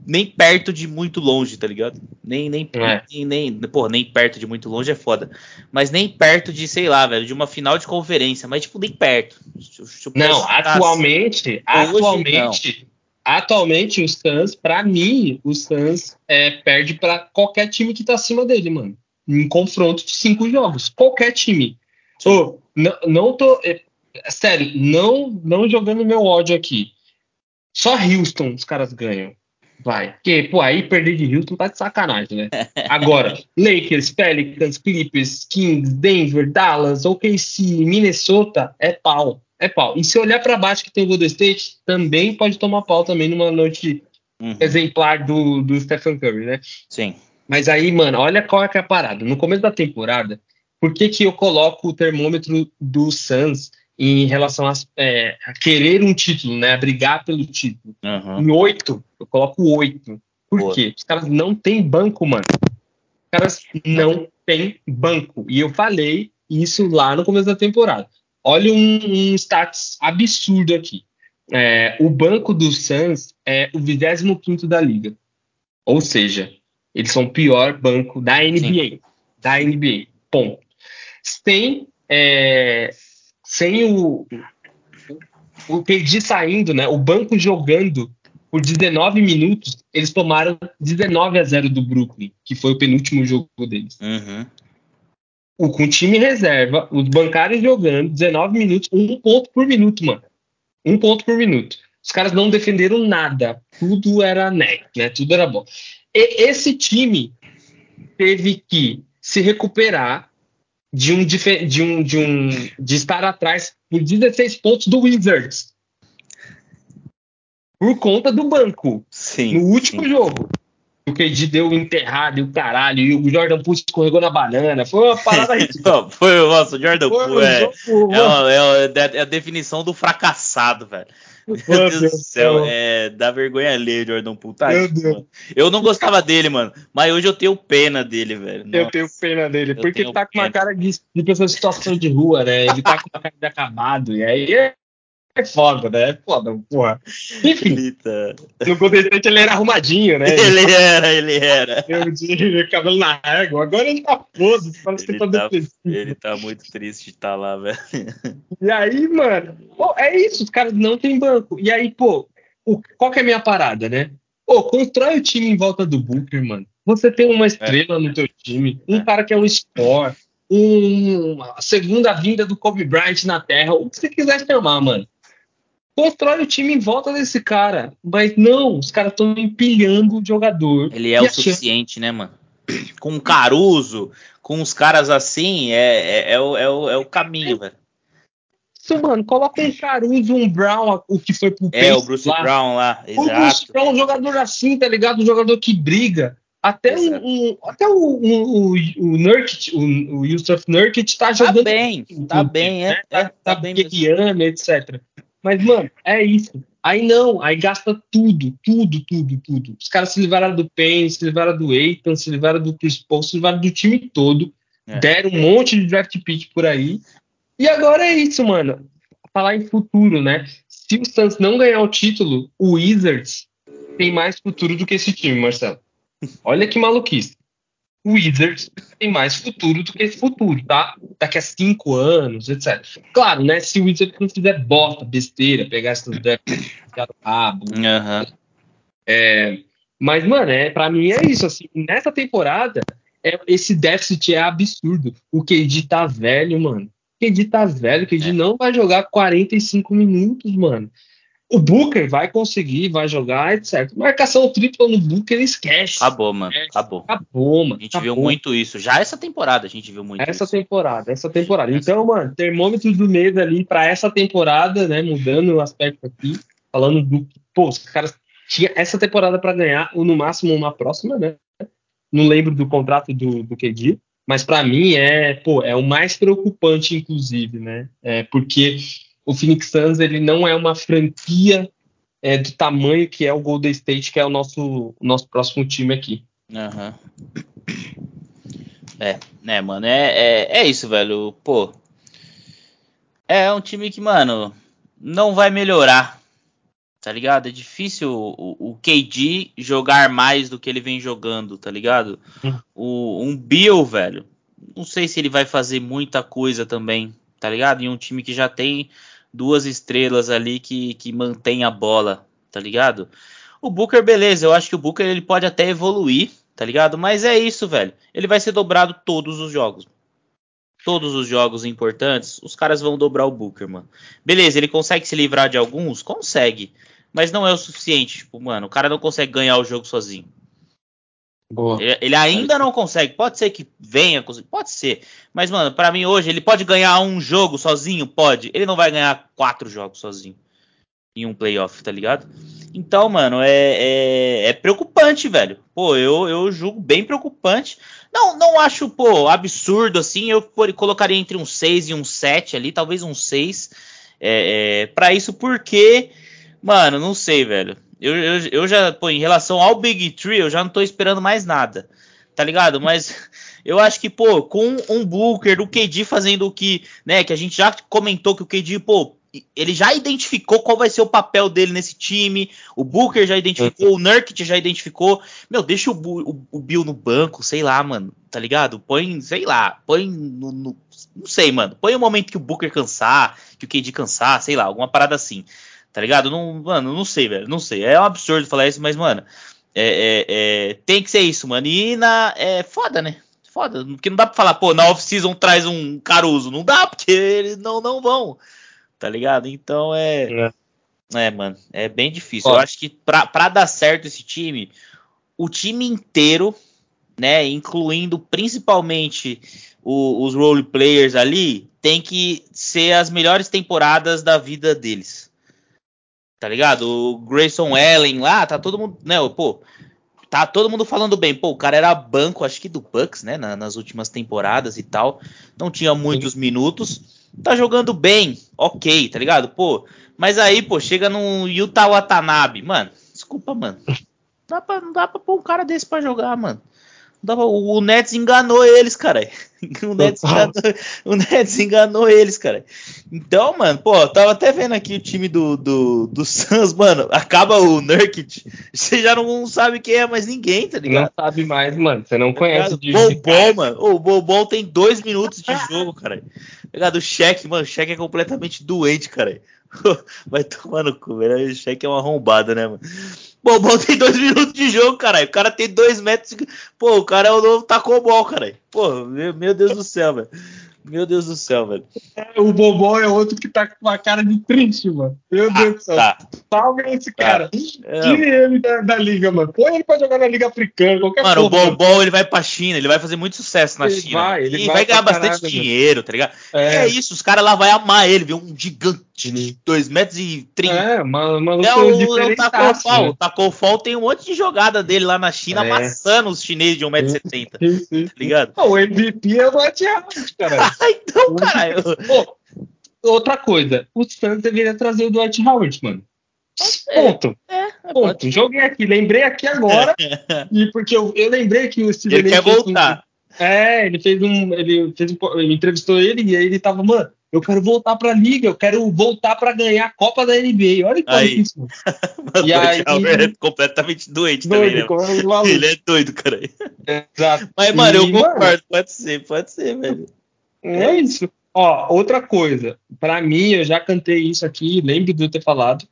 nem perto de muito longe, tá ligado? Nem, nem, é. nem, nem, pô, nem perto de muito longe é foda. Mas nem perto de, sei lá, velho, de uma final de conferência, mas tipo, nem perto. Não, atualmente, assim. atualmente, não atualmente o Suns, para mim, o Suns é, perde para qualquer time que tá acima dele, mano. Em confronto de cinco jogos. Qualquer time. Oh, não, não tô. É, sério, não, não jogando meu ódio aqui. Só Houston os caras ganham. Vai. Porque, pô, aí perder de Houston tá de sacanagem, né? Agora, Lakers, Pelicans, Clippers, Kings, Denver, Dallas, OKC, Minnesota, é pau é pau. E se olhar para baixo que tem o Golden State, também pode tomar pau também numa noite uhum. exemplar do, do Stephen Curry, né? Sim. Mas aí, mano, olha qual é, que é a parada. No começo da temporada, por que, que eu coloco o termômetro do Suns em relação a, é, a querer um título, né? A brigar pelo título? Uhum. Em oito, eu coloco oito. Por Boa. quê? Os caras não têm banco, mano. Os caras não têm banco. E eu falei isso lá no começo da temporada. Olha um, um status absurdo aqui. É, o banco do Suns é o 25 da liga. Ou seja, eles são o pior banco da NBA. Sim. Da NBA. Ponto. Sem, é, sem o, o KD saindo, né? O banco jogando por 19 minutos, eles tomaram 19 a 0 do Brooklyn, que foi o penúltimo jogo deles. Uhum. O, com time reserva, os bancários jogando, 19 minutos, um ponto por minuto, mano. Um ponto por minuto. Os caras não defenderam nada. Tudo era net, né? Tudo era bom. E esse time teve que se recuperar de um, de um, de um de estar atrás por 16 pontos do Wizards por conta do banco. Sim. No último sim. jogo. O KD deu enterrado e o caralho, e o Jordan Poole escorregou na banana. Foi uma parada ridícula. foi, nossa, o Jordan Foi Poole é, jogo, é, uma- é uma- é a definição do fracassado, velho. Meu Deus Deus do céu, é, dá vergonha alheia, Jordan Poole. Tá, Meu Deus. mano. Eu não gostava dele, mano, mas hoje eu tenho pena dele, velho. Eu Nossa. tenho pena dele, Eu porque ele tá com uma pena. cara de, de pessoa em situação de rua, né? Ele tá com uma cara de acabado, e aí é, é foda, né? É foda, porra. Enfim, tá- no Golden State ele era arrumadinho, né? ele era, ele era. Ele de cabelo na régua, agora ele tá foda, parece que Ele ele tá tá, ele tá muito triste de estar lá, velho. E aí, mano, pô, é isso, os caras não tem banco. E aí, pô, o- qual que é a minha parada, né? Pô, constrói o time em volta do Booker, mano. Você tem uma estrela no teu time, um É. cara que é um score, um, a segunda vinda do Kobe Bryant na Terra, o que você quiser chamar, mano. Constrói o time em volta desse cara. Mas não, os caras estão empilhando o jogador. Ele é o suficiente, né, mano? Com o Caruso, com os caras assim, é, é, é o, é, o, é o caminho, velho. Isso, mano, coloca um Caruso, um Brown, o que foi pro É, o Bruce lá. Brown lá, O Bruce exato. Brown é um jogador assim, tá ligado? Um jogador que briga. Até, um, Exato. um- até o, o, o, o Nurkic, o, o Yusuf Nurkic tá Tá jogando bem, tá bem, é, né? é, tá, tá bem guerreando, etc. Mas, mano, é isso. Aí não, aí gasta tudo, tudo, tudo, tudo. Os caras se livraram do Payne, se livraram do Eitan, se livraram do Chris Paul, se livraram do time todo. É. Deram um monte de draft pick por aí. E agora é isso, mano. Falar em futuro, né? Se o Santos não ganhar o título, o Wizards tem mais futuro do que esse time, Marcelo. Olha que maluquice. O Wizards tem mais futuro do que esse futuro, tá? Daqui a cinco anos, etc. Claro, né? Se o Wizards não fizer bosta, besteira, pegar essas drafts rabo, Aham. mas, mano, é, pra mim é isso. Assim, nessa temporada, é, esse déficit é absurdo. O KD tá velho, mano. O KD tá velho, o KD É. não vai jogar 45 minutos, mano. O Booker vai conseguir, vai jogar, etc. Marcação tripla no Booker, esquece. Acabou, mano. É, Acabou. Acabou, mano. A gente acabou. viu muito isso. Já essa temporada a gente viu muito Essa isso. temporada, essa temporada. Então, mano, termômetro do mês ali pra essa temporada, né? Mudando o aspecto aqui, falando do. Pô, os caras tinham essa temporada pra ganhar, ou no máximo uma próxima, né? Não lembro do contrato do, do KD, mas pra mim é, pô, é o mais preocupante, inclusive, né? É porque o Phoenix Suns ele não é uma franquia é, do tamanho que é o Golden State, que é o nosso, nosso próximo time aqui. Aham. É, né, mano, é, é, é isso, velho. Pô, é um time que, mano, não vai melhorar, tá ligado? É difícil o, o KD jogar mais do que ele vem jogando, tá ligado? Hum. O, um Bill, velho, não sei se ele vai fazer muita coisa também, tá ligado? Em um time que já tem duas estrelas ali que, que mantém a bola, tá ligado? O Booker, beleza, eu acho que o Booker ele pode até evoluir, tá ligado? Mas é isso, velho. Ele vai ser dobrado todos os jogos. Todos os jogos importantes, os caras vão dobrar o Booker, mano. Beleza, ele consegue se livrar de alguns? Consegue. Mas não é o suficiente. Tipo, mano, o cara não consegue ganhar o jogo sozinho. Boa. Ele, ainda não consegue. Pode ser que venha, pode ser. Mas, mano, pra mim hoje, ele pode ganhar um jogo sozinho? Pode. Ele não vai ganhar quatro jogos sozinho. Em um playoff, tá ligado? Então, mano, é, é, é preocupante, velho. Pô, eu, eu julgo bem preocupante. Não, não acho, pô, absurdo assim. Eu colocaria entre um 6 e um 7 ali, talvez um 6. É, é, para isso, porque, mano, não sei, velho. Eu, eu, eu já, pô, em relação ao Big Tree, eu já não tô esperando mais nada, tá ligado? Mas eu acho que, pô, com um Booker, o KD fazendo o que, né, que a gente já comentou que o KD, pô, ele já identificou qual vai ser o papel dele nesse time. O Booker já identificou, o Nurkic já identificou. Meu, deixa o, o- o Bill no banco, sei lá, mano, tá ligado? Põe, sei lá, põe no, no- Não sei, mano. Põe um momento que o Booker cansar, que o KD cansar, sei lá, alguma parada assim. Tá ligado? Não, mano, não sei, velho. Não sei. É um absurdo falar isso, mas, mano, é, é, é, tem que ser isso, mano. E na. É foda, né? Foda. Porque não dá pra falar, pô, na off-season traz um Caruso. Não dá, porque eles não, não vão. Tá ligado? Então é. É, é mano. É bem difícil. Foda. Eu acho que pra, pra dar certo esse time, o time inteiro, né? Incluindo principalmente o, os role players ali, tem que ser as melhores temporadas da vida deles Tá ligado? O Grayson Allen lá, tá todo mundo. Né, pô, tá todo mundo falando bem. Pô, o cara era banco, acho que do Bucks, né? Na, nas últimas temporadas e tal. Não tinha muitos Sim. minutos. Tá jogando bem, ok, tá ligado? Pô, mas aí, pô, chega no Utah Watanabe. Mano, desculpa, mano. Não dá pra, não dá pra pôr um cara desse pra jogar, mano. O Nets enganou eles, cara. O Nets, enganou, o Nets enganou eles, cara. Então, mano, pô, tava até vendo aqui o time do, do, do Suns, mano. Acaba o Nurkic, você já não sabe quem é mais ninguém, tá ligado? Não sabe mais, mano. Você não conhece o Bobol, mano. O Bobol tem dois minutos de jogo, cara. Tá ligado? O cheque, mano, o cheque é completamente doente, cara. Vai tomar no cu, velho. O cheque é uma arrombada, né, mano? Bobão tem dois minutos de jogo, caralho. O cara tem dois metros. Pô, o cara é o novo tacobol, caralho. Pô, meu, meu Deus do céu, velho. Meu Deus do céu, velho. É, o Bobó é outro que tá com uma cara de triste, mano. Meu ah, Deus do céu. Tá. Salve esse tá. cara. É. Tire ele da, da, liga, mano. Põe ele pra jogar na Liga Africana, qualquer coisa. Mano, o Bobó ele vai pra China, ele vai fazer muito sucesso na ele China. Vai, ele e vai, vai ganhar bastante caralho, dinheiro, tá ligado? É. é. isso, os caras lá vão amar ele, viu? Um gigante de 2 metros e 30. É, mano, é o, é o Tacou Fall. Né? O Tacou Fall tem um monte de jogada dele lá na China, é. amassando os chineses de 1,70m. Tá ligado? o MVP é o Dwight Howard, cara. então, caralho. outra coisa, o Suns deveria trazer o Dwight Howard, mano. Ponto. É, é, Ponto. Joguei aqui, lembrei aqui agora. e porque eu, eu lembrei que o Steven Ele quer voltar. Um, é, ele fez um. Ele fez um, ele entrevistou ele e aí ele tava, mano, eu quero voltar pra liga, eu quero voltar para ganhar a Copa da NBA. Olha que aí. isso. e aí, é completamente doente doido, também, né? Ele é doido, cara. Exato. Mas, mano, eu concordo, mano, pode ser, pode ser, velho. É isso. Ó, outra coisa, para mim, eu já cantei isso aqui, lembro de eu ter falado.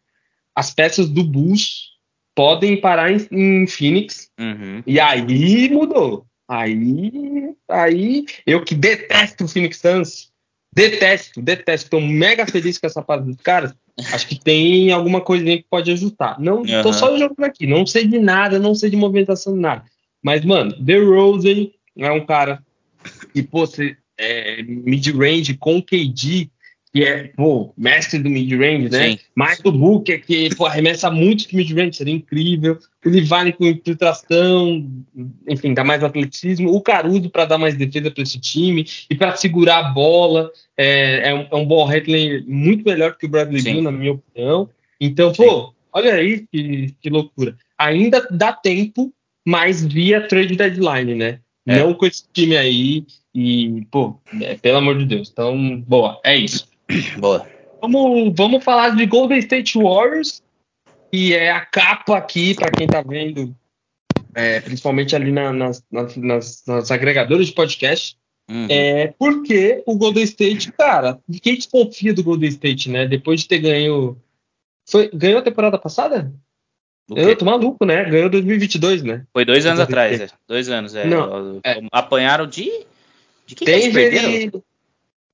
As peças do Bulls podem parar em, em Phoenix. Uhum. E aí mudou. Aí, aí, eu que detesto o Phoenix Suns, detesto, detesto, tô mega feliz com essa parte dos caras. Acho que tem alguma coisinha que pode ajustar. Não, uhum. tô só jogando aqui, não sei de nada, não sei de movimentação de nada. Mas, mano, The Rose é um cara que, pô, você, é, mid-range com KD, que é, pô, mestre do mid-range, né? Sim. Mais do Booker, que, pô, arremessa muito de mid-range, seria incrível. O Livane com infiltração, enfim, dá mais atletismo. O Caruso para dar mais defesa para esse time e para segurar a bola. É, é, um, é um ball handler muito melhor que o Bradley Beal, na minha opinião. Então, pô, Sim. olha aí que, que loucura. Ainda dá tempo, mas via trade deadline, né? É. Não com esse time aí. E, pô, é, pelo amor de Deus. Então, boa, é isso. Boa. Vamos, vamos falar de Golden State Warriors, que é a capa aqui, para quem tá vendo, é, principalmente ali na, nas, nas, nas, agregadores de podcast. Uhum. É porque o Golden State, cara, quem desconfia do Golden State, né? Depois de ter ganho. Foi, ganhou a temporada passada? Eu tô maluco, né? Ganhou 2022, né? Foi dois anos atrás, é. Dois anos, é. Não, é. Apanharam de. De quem Denver e...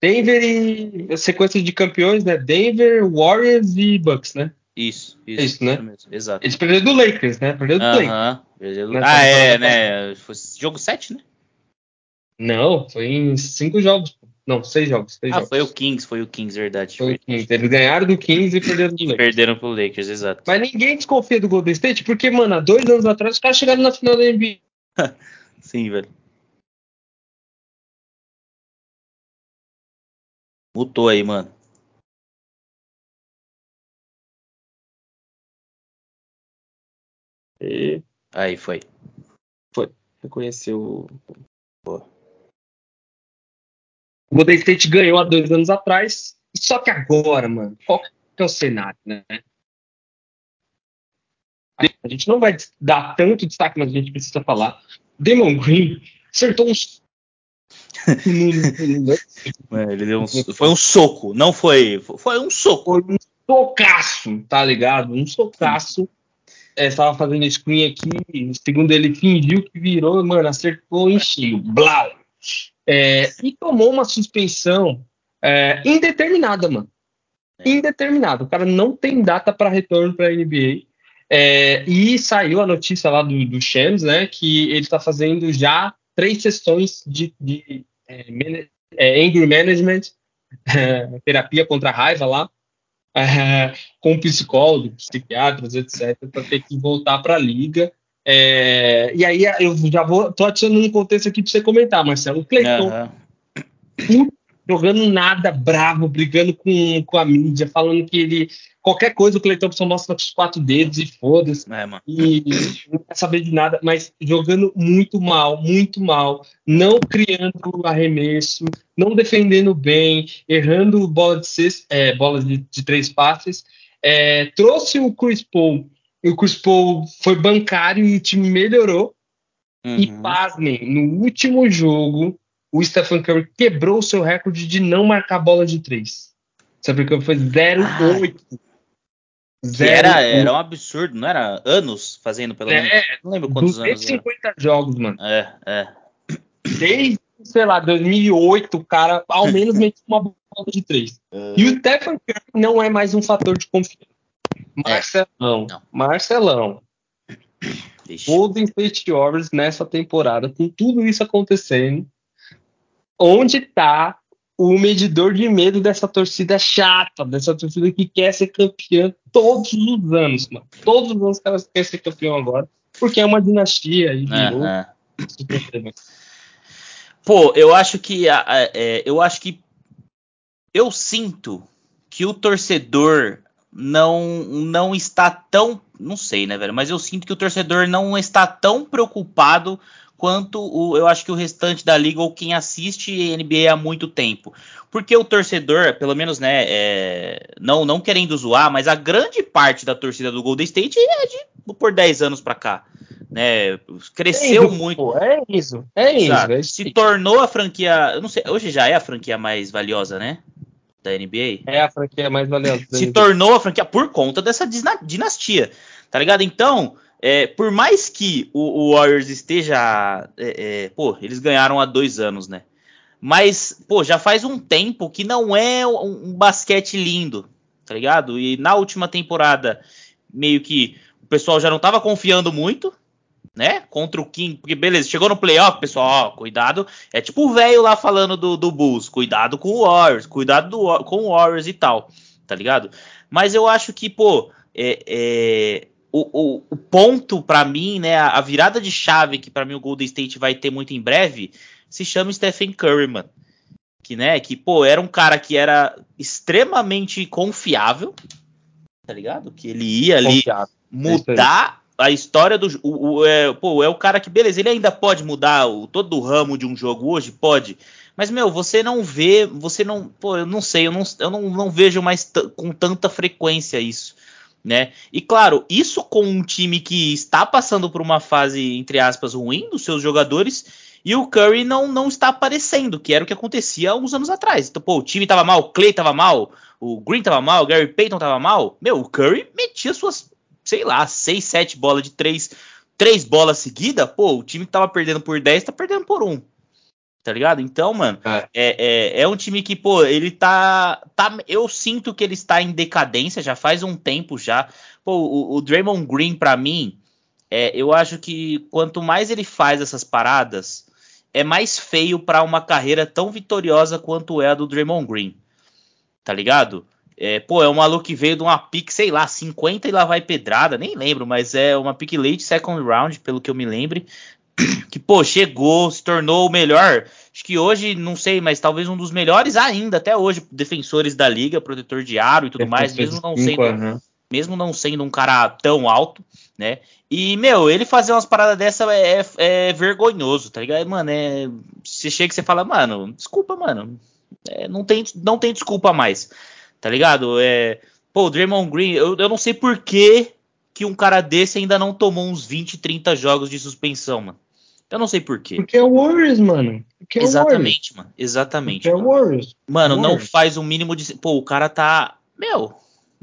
Denver e sequência de campeões, né? Denver, Warriors e Bucks, né? Isso, isso, é isso, né? Isso exato. Eles perderam do Lakers, né? Perderam do uh -huh. Lakers. Ah, é, né? Foi jogo 7, né? Não, foi em 5 jogos. Não, 6 jogos. Seis ah, jogos. foi o Kings, foi o Kings, verdade. Foi o Kings. Eles ganharam do Kings e perderam do Lakers. Perderam pro Lakers, exato. Mas ninguém desconfia do Golden State, porque, mano, há dois anos atrás os caras chegaram na final da NBA. Sim, velho. Mutou aí, mano. E... Aí, foi. Foi. Reconheceu. Boa. O Golden State ganhou há dois anos atrás. Só que agora, mano, qual que é o cenário, né? A gente não vai dar tanto destaque, mas a gente precisa falar. Demon Green acertou uns ele deu um, foi um soco, não foi. Foi um soco. Foi um socaço, tá ligado? Um socaço. É, estava fazendo screen aqui, segundo ele, fingiu que virou, mano, acertou em cheio. Blau! É, e tomou uma suspensão é, indeterminada, mano. É. Indeterminada. O cara não tem data para retorno para a NBA. É, e saiu a notícia lá do, do Shams, né, que ele está fazendo já três sessões de, de é, é, anger management, é, terapia contra a raiva lá, é, com psicólogos, psiquiatras, etc., para ter que voltar para a liga. É, e aí eu já vou, tô adicionando um contexto aqui para você comentar, Marcelo. O Cleiton, uhum. Jogando nada, bravo, brigando com, com a mídia, falando que ele qualquer coisa o Clay Thompson mostra com os quatro dedos e foda-se. É, e não quer saber de nada, mas jogando muito mal, muito mal, não criando arremesso, não defendendo bem, errando bola de, seis, é, bola de, de três passes. É, trouxe o Chris Paul, e o Chris Paul foi bancário e o time melhorou. Uhum. E pasmem, no último jogo, o Stephen Curry quebrou o seu recorde de não marcar bola de três. Sabe que foi 0,8. Que era, era um absurdo, não era anos fazendo pelo menos. É, não lembro quantos 250 anos. 250 jogos, mano. É, é. Desde, sei lá, 2008, o cara ao menos meteu uma bola de três. Uh... E o Stephen Curry não é mais um fator de confiança. Marcelão. É. Marcelão. Golden State Warriors nessa temporada, com tudo isso acontecendo, onde tá o medidor de medo dessa torcida chata, dessa torcida que quer ser campeã todos os anos, mano. Todos os anos que elas querem ser campeão agora, porque é uma dinastia e virou. Pô, eu acho que é, eu acho que eu sinto que o torcedor não não está tão, não sei, né, velho, mas eu sinto que o torcedor não está tão preocupado quanto o, eu acho que o restante da liga ou quem assiste NBA há muito tempo. Porque o torcedor, pelo menos, né, é, não, não querendo zoar, mas a grande parte da torcida do Golden State é de por 10 anos para cá. Né, cresceu é isso, muito. Pô, é isso, é isso. É Se tornou a franquia, eu não sei, hoje já é a franquia mais valiosa, né? Da NBA. É a franquia mais valiosa. Se tornou a franquia por conta dessa dinastia, tá ligado? Então, é, por mais que o, o Warriors esteja. É, é, pô, eles ganharam há dois anos, né? Mas, pô, já faz um tempo que não é um, um basquete lindo, tá ligado? E na última temporada, meio que o pessoal já não tava confiando muito, né? Contra o King, porque beleza, chegou no playoff, pessoal, ó, cuidado. É tipo o velho lá falando do, do Bulls, cuidado com o Warriors, cuidado do, com o Warriors e tal, tá ligado? Mas eu acho que, pô, é, é, o, o, o ponto para mim, né, a, virada de chave que para mim o Golden State vai ter muito em breve, se chama Stephen Curry, mano. Que, né, que, pô, era um cara que era extremamente confiável, tá ligado? Que ele ia ali confiável. mudar a história do o, o, é, pô, é o cara que, beleza, ele ainda pode mudar o, todo o ramo de um jogo hoje? Pode. Mas, meu, você não vê, você não, pô, eu não sei, eu não, eu não, não vejo mais com tanta frequência isso né? E claro, isso com um time que está passando por uma fase, entre aspas, ruim dos seus jogadores, e o Curry não, não está aparecendo, que era o que acontecia uns anos atrás. Então, pô, o time tava mal, o Clay tava mal, o Green tava mal, o Gary Payton tava mal. Meu, o Curry metia suas, sei lá, 6, 7 bolas de 3, três bolas seguidas, pô, o time que tava perdendo por 10 tá perdendo por 1 tá ligado? Então, mano, é. É, é, é, um time que, pô, ele tá, tá. Eu sinto que ele está em decadência já faz um tempo já. Pô, o, o Draymond Green, para mim, é, eu acho que quanto mais ele faz essas paradas, é mais feio para uma carreira tão vitoriosa quanto é a do Draymond Green, tá ligado? É, pô, é um maluco que veio de uma pick, sei lá, 50 e lá vai pedrada, nem lembro, mas é uma pick late second round, pelo que eu me lembre que, pô, chegou, se tornou o melhor. Acho que hoje, não sei, mas talvez um dos melhores ainda, até hoje, defensores da liga, protetor de aro e tudo mais, mesmo não sendo. Mesmo não sendo um cara tão alto, né? E, meu, ele fazer umas paradas dessa é, é, é vergonhoso, tá ligado? Mano, é. Você chega e você fala, mano, desculpa, mano. É, não, tem, não tem desculpa mais, tá ligado? É, pô, o Draymond Green, eu, eu não sei por que, que um cara desse ainda não tomou uns 20, 30 jogos de suspensão, mano Eu não sei porquê. Porque é o Warriors, mano. Porque é Exatamente, mano. Exatamente. Porque é o Warriors. Mano, Warriors. não faz o mínimo de. Pô, o cara tá. Meu,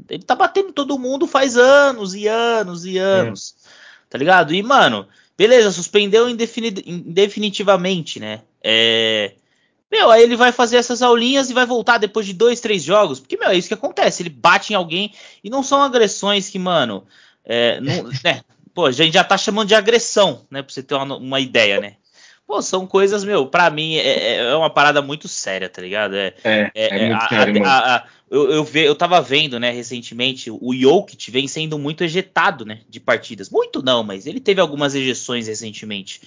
ele tá batendo todo mundo faz anos e anos e anos. É. Tá ligado? E, mano, beleza, suspendeu indefinitivamente, né? É. Meu, aí ele vai fazer essas aulinhas e vai voltar depois de dois, três jogos. Porque, meu, é isso que acontece. Ele bate em alguém e não são agressões que, mano. É, não, né, pô, a gente já tá chamando de agressão, né? Pra você ter uma, uma ideia, né? Pô, são coisas, meu, pra mim é, é, é uma parada muito séria, tá ligado? É, é, é, é muito a, sério, a, a, eu, eu, ve, eu tava vendo, né, recentemente, o Jokic vem sendo muito ejetado, né, de partidas. Muito não, mas ele teve algumas ejeções recentemente.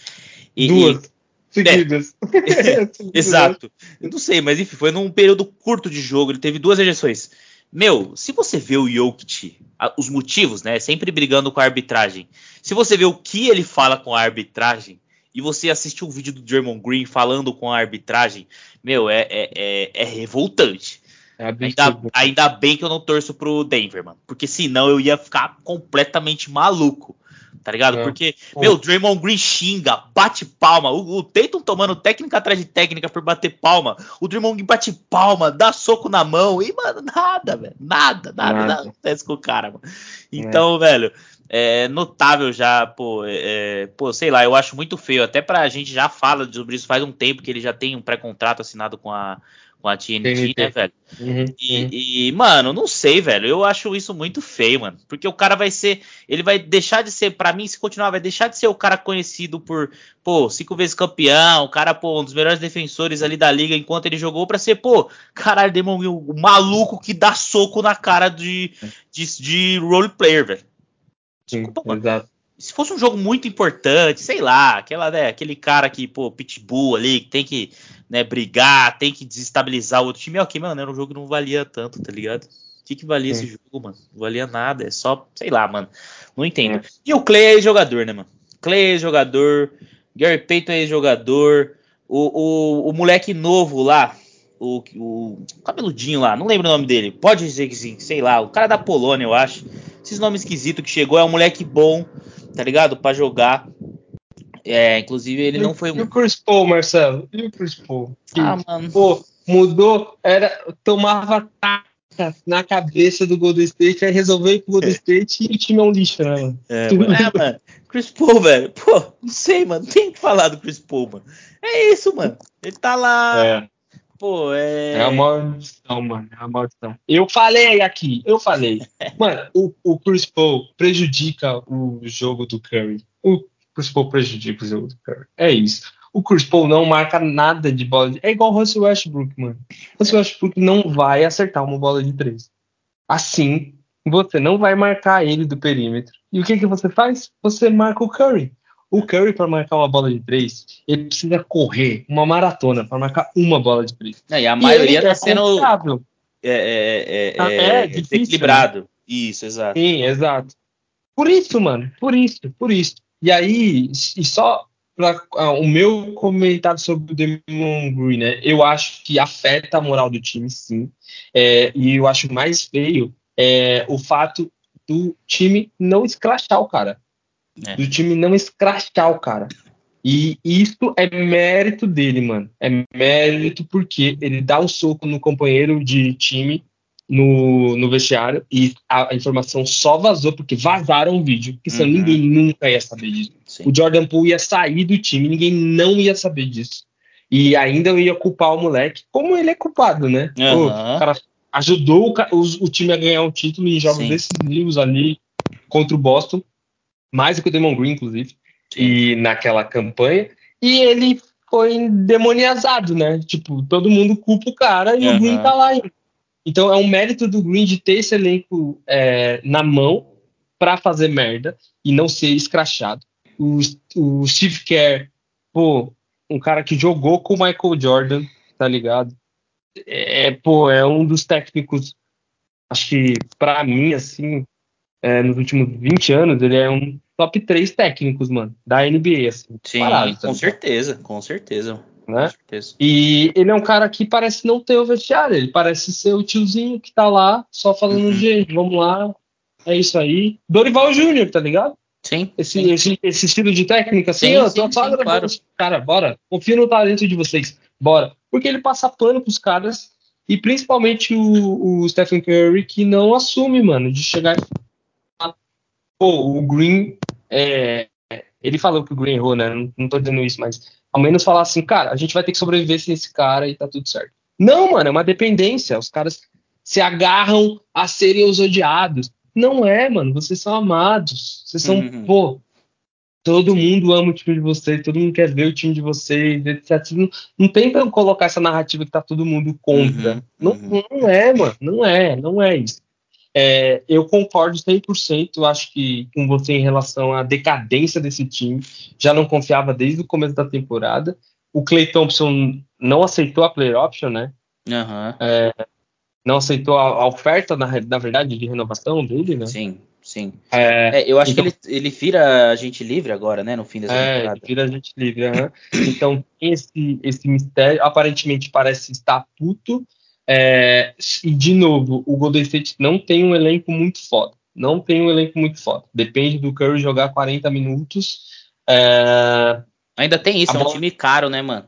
E, Duas. E, Seguidas. É, exato. Eu não sei, mas enfim, foi num período curto de jogo, ele teve duas ejeções. Meu, se você vê o Jokic, os motivos, né? Sempre brigando com a arbitragem. Se você vê o que ele fala com a arbitragem, e você assistir um vídeo do Draymond Green falando com a arbitragem, meu, é, é, é, é revoltante. É ainda, ainda, bem que eu não torço pro Denver, mano. Porque senão eu ia ficar completamente maluco tá ligado? É. Porque, Pô. meu, Draymond Green xinga, bate palma, o, o Tatum tomando técnica atrás de técnica por bater palma, o Draymond Green bate palma, dá soco na mão, e, mano, nada, velho, nada, nada, nada, nada acontece com o cara, mano. Então, é. velho, é notável já, pô, é, é, pô, sei lá, eu acho muito feio, até pra gente já fala sobre isso faz um tempo que ele já tem um pré-contrato assinado com a com a TNT, TNT. né, velho? Uhum, e, uhum. e, mano, não sei, velho. Eu acho isso muito feio, mano. Porque o cara vai ser. Ele vai deixar de ser, para mim, se continuar, vai deixar de ser o cara conhecido por, pô, cinco vezes campeão, o cara, pô, um dos melhores defensores ali da liga enquanto ele jogou, pra ser, pô, caralho, Demon o maluco que dá soco na cara de, de, de role player, velho. Desculpa, Sim, mano. Exato se fosse um jogo muito importante, sei lá, aquela, né, aquele cara que, pô, pitbull ali, que tem que né, brigar, tem que desestabilizar o outro time, ok, mano, era um jogo que não valia tanto, tá ligado? O que, que valia Sim. esse jogo, mano? Não valia nada, é só, sei lá, mano. Não entendo. É. E o Clay é jogador, né, mano? Clay é jogador, Gary Payton é jogador, o, o, o moleque novo lá, o, o cabeludinho lá, não lembro o nome dele, pode dizer que sim, sei lá, o cara da Polônia, eu acho. Esses nomes esquisitos que chegou, é um moleque bom, tá ligado? Para jogar. É, inclusive ele e, não foi. E o Chris Paul, Marcelo? E o Chris Paul? Ah, mano. Pô, mudou, era, tomava taca na cabeça do Golden State, aí resolveu ir pro Golden é. State e o time é um lixo, né, mano? É, mano. é, mano. Chris Paul, velho. Pô, não sei, mano. Tem que falar do Chris Paul, mano. É isso, mano. Ele tá lá. É. Pô, é. É uma maldição, mano. É uma maldição. Eu falei aqui, eu falei. mano, o, o Chris Paul prejudica o jogo do Curry. O Chris Paul prejudica o jogo do Curry. É isso. O Chris Paul não marca nada de bola. De... É igual o Russell Westbrook, mano. O Russell Westbrook não vai acertar uma bola de três. Assim, você não vai marcar ele do perímetro. E o que, que você faz? Você marca o Curry. O Curry, para marcar uma bola de três, ele precisa correr uma maratona para marcar uma bola de três. É, e a maioria está é sendo é, é, é, ah, é, é difícil, equilibrado. Né? Isso, exato. Sim, exato. Por isso, mano, por isso, por isso. E aí, e só para ah, o meu comentário sobre o Demon Green, né? Eu acho que afeta a moral do time, sim. É, e eu acho mais feio é, o fato do time não escrachar o cara. É. Do time não escrachar o cara. E isso é mérito dele, mano. É mérito porque ele dá um soco no companheiro de time no, no vestiário e a, a informação só vazou porque vazaram o vídeo, porque senão uhum. ninguém nunca ia saber disso. Sim. O Jordan Poole ia sair do time, ninguém não ia saber disso. E ainda eu ia culpar o moleque, como ele é culpado, né? Uhum. Pô, o cara ajudou o, o, o, time a ganhar um título em jogos Sim. decisivos ali contra o Boston mais do que o Demon Green, inclusive, e naquela campanha, e ele foi endemoniazado, né? Tipo, todo mundo culpa o cara e uhum. o Green tá lá ainda. Então é um mérito do Green de ter esse elenco é, na mão para fazer merda e não ser escrachado. O, o Steve Kerr, pô, um cara que jogou com o Michael Jordan, tá ligado? É, pô, é um dos técnicos, acho que para mim, assim, é, nos últimos 20 anos, ele é um top 3 técnicos, mano, da NBA, assim. Sim, parado, com certeza, com certeza. Né? Com certeza. E ele é um cara que parece não ter o vestiário, ele parece ser o tiozinho que tá lá, só falando, uhum. gente, vamos lá, é isso aí. Dorival Júnior, tá ligado? Sim. Esse, sim. esse, esse estilo de técnica, assim, Sim, ó, sim, sim, claro. cara, bora. Confio no talento de vocês, bora. Porque ele passa pano pros caras, e principalmente o, o Stephen Curry, que não assume, mano, de chegar Pô, o Green, é, ele falou que o Green errou, né? Não, não tô dizendo isso, mas ao menos falar assim, cara, a gente vai ter que sobreviver sem esse cara e tá tudo certo. Não, mano, é uma dependência. Os caras se agarram a serem os odiados. Não é, mano. Vocês são amados. Vocês são, Uhum. pô. Todo mundo ama o time de vocês, todo mundo quer ver o time de vocês, etc. Não, não tenta colocar essa narrativa que tá todo mundo contra. Uhum, Não, uhum. não é, mano. Não é, não é isso. É, eu concordo 100%, acho que com você em relação à decadência desse time. Já não confiava desde o começo da temporada. O Clay Thompson não aceitou a player option, né? Aham. Não aceitou a, a oferta, na, na verdade, de renovação dele, né? Sim, sim. É, É, eu acho então- que ele, ele vira agente livre agora, né? No fim dessa é, ele temporada. vira gente livre. aham. Então tem esse, esse mistério. Aparentemente parece estar puto. É, e, de novo, o Golden State não tem um elenco muito foda. Não tem um elenco muito foda. Depende do Curry jogar 40 minutos. É, Ainda tem isso, A é um bola- time caro, né, mano?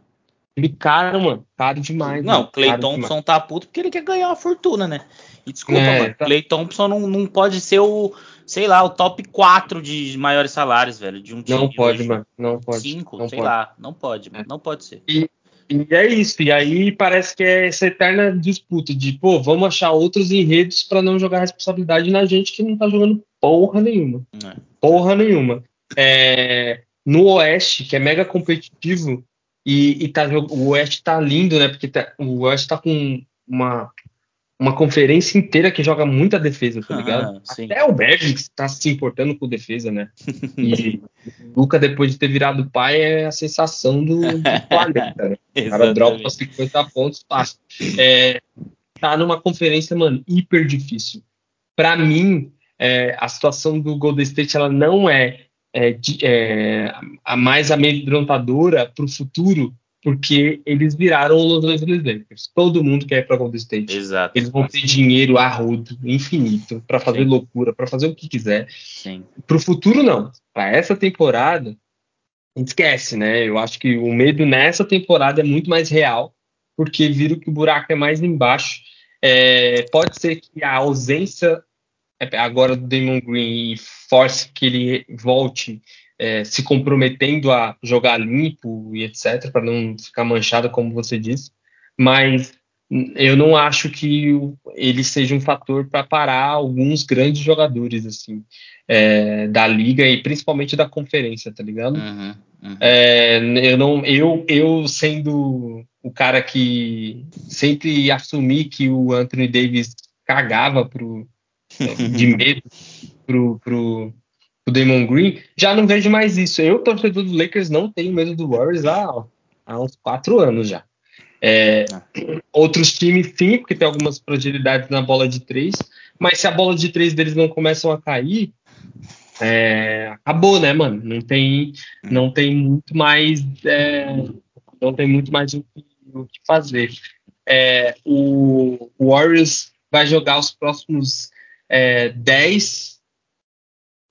ele caro, mano. Caro demais. Não, mano. o Clay Caro Thompson tá puto porque ele quer ganhar uma fortuna, né? E desculpa, É, mano. tá. Clay Thompson não, não pode ser o, sei lá, o top 4 de maiores salários, velho, de um time. Não pode, mano. Não pode. Cinco, não sei pode. lá. Não pode, mano. É. Não pode ser. E é isso. E aí parece que é essa eterna disputa de, pô, vamos achar outros enredos pra não jogar responsabilidade na gente que não tá jogando porra nenhuma. É. Porra nenhuma. É, no Oeste, que é mega competitivo, e, e tá, o Oeste tá lindo, né? Porque tá- o Oeste tá com uma, uma conferência inteira que joga muita defesa, tá ligado? Sim. Até o Mavericks tá se importando com defesa, né? E o Luca, depois de ter virado pai, é a sensação do, do planeta, né? O cara dropa Exatamente. 50 pontos fácil. É, tá numa conferência, mano, hiper difícil. Pra mim, é, a situação do Golden State ela não é, é, de- é, a mais amedrontadora pro futuro, porque eles viraram o Los Angeles Lakers. Todo mundo quer ir pra Golden State. Exato. Eles vão ter dinheiro a rodo, infinito, pra fazer Sim. loucura, pra fazer o que quiser. Sim. Pro futuro, não. Pra essa temporada, a gente esquece, né? Eu acho que o medo nessa temporada é muito mais real, porque viram que o buraco é mais embaixo. É, pode ser que a ausência é, agora do Damon Green force que ele volte é, se comprometendo a jogar limpo e etc, para não ficar manchado, como você disse. Mas eu não acho que ele seja um fator para parar alguns grandes jogadores assim é, da liga e principalmente da conferência, tá ligado? Uhum, uhum. É, eu não, eu, eu sendo o cara que sempre assumi que o Anthony Davis cagava pro, de medo pro, pro, pro Damon Green, já não vejo mais isso. Eu, torcedor do Lakers, não tenho medo do Warriors há, há uns quatro anos já. É, outros times sim, porque tem algumas fragilidades na bola de três, mas se a bola de três deles não começam a cair, é, acabou, né, mano? Não tem, não tem muito mais, é, não tem muito mais o que, o que fazer. É, o Warriors vai jogar os próximos é, 10,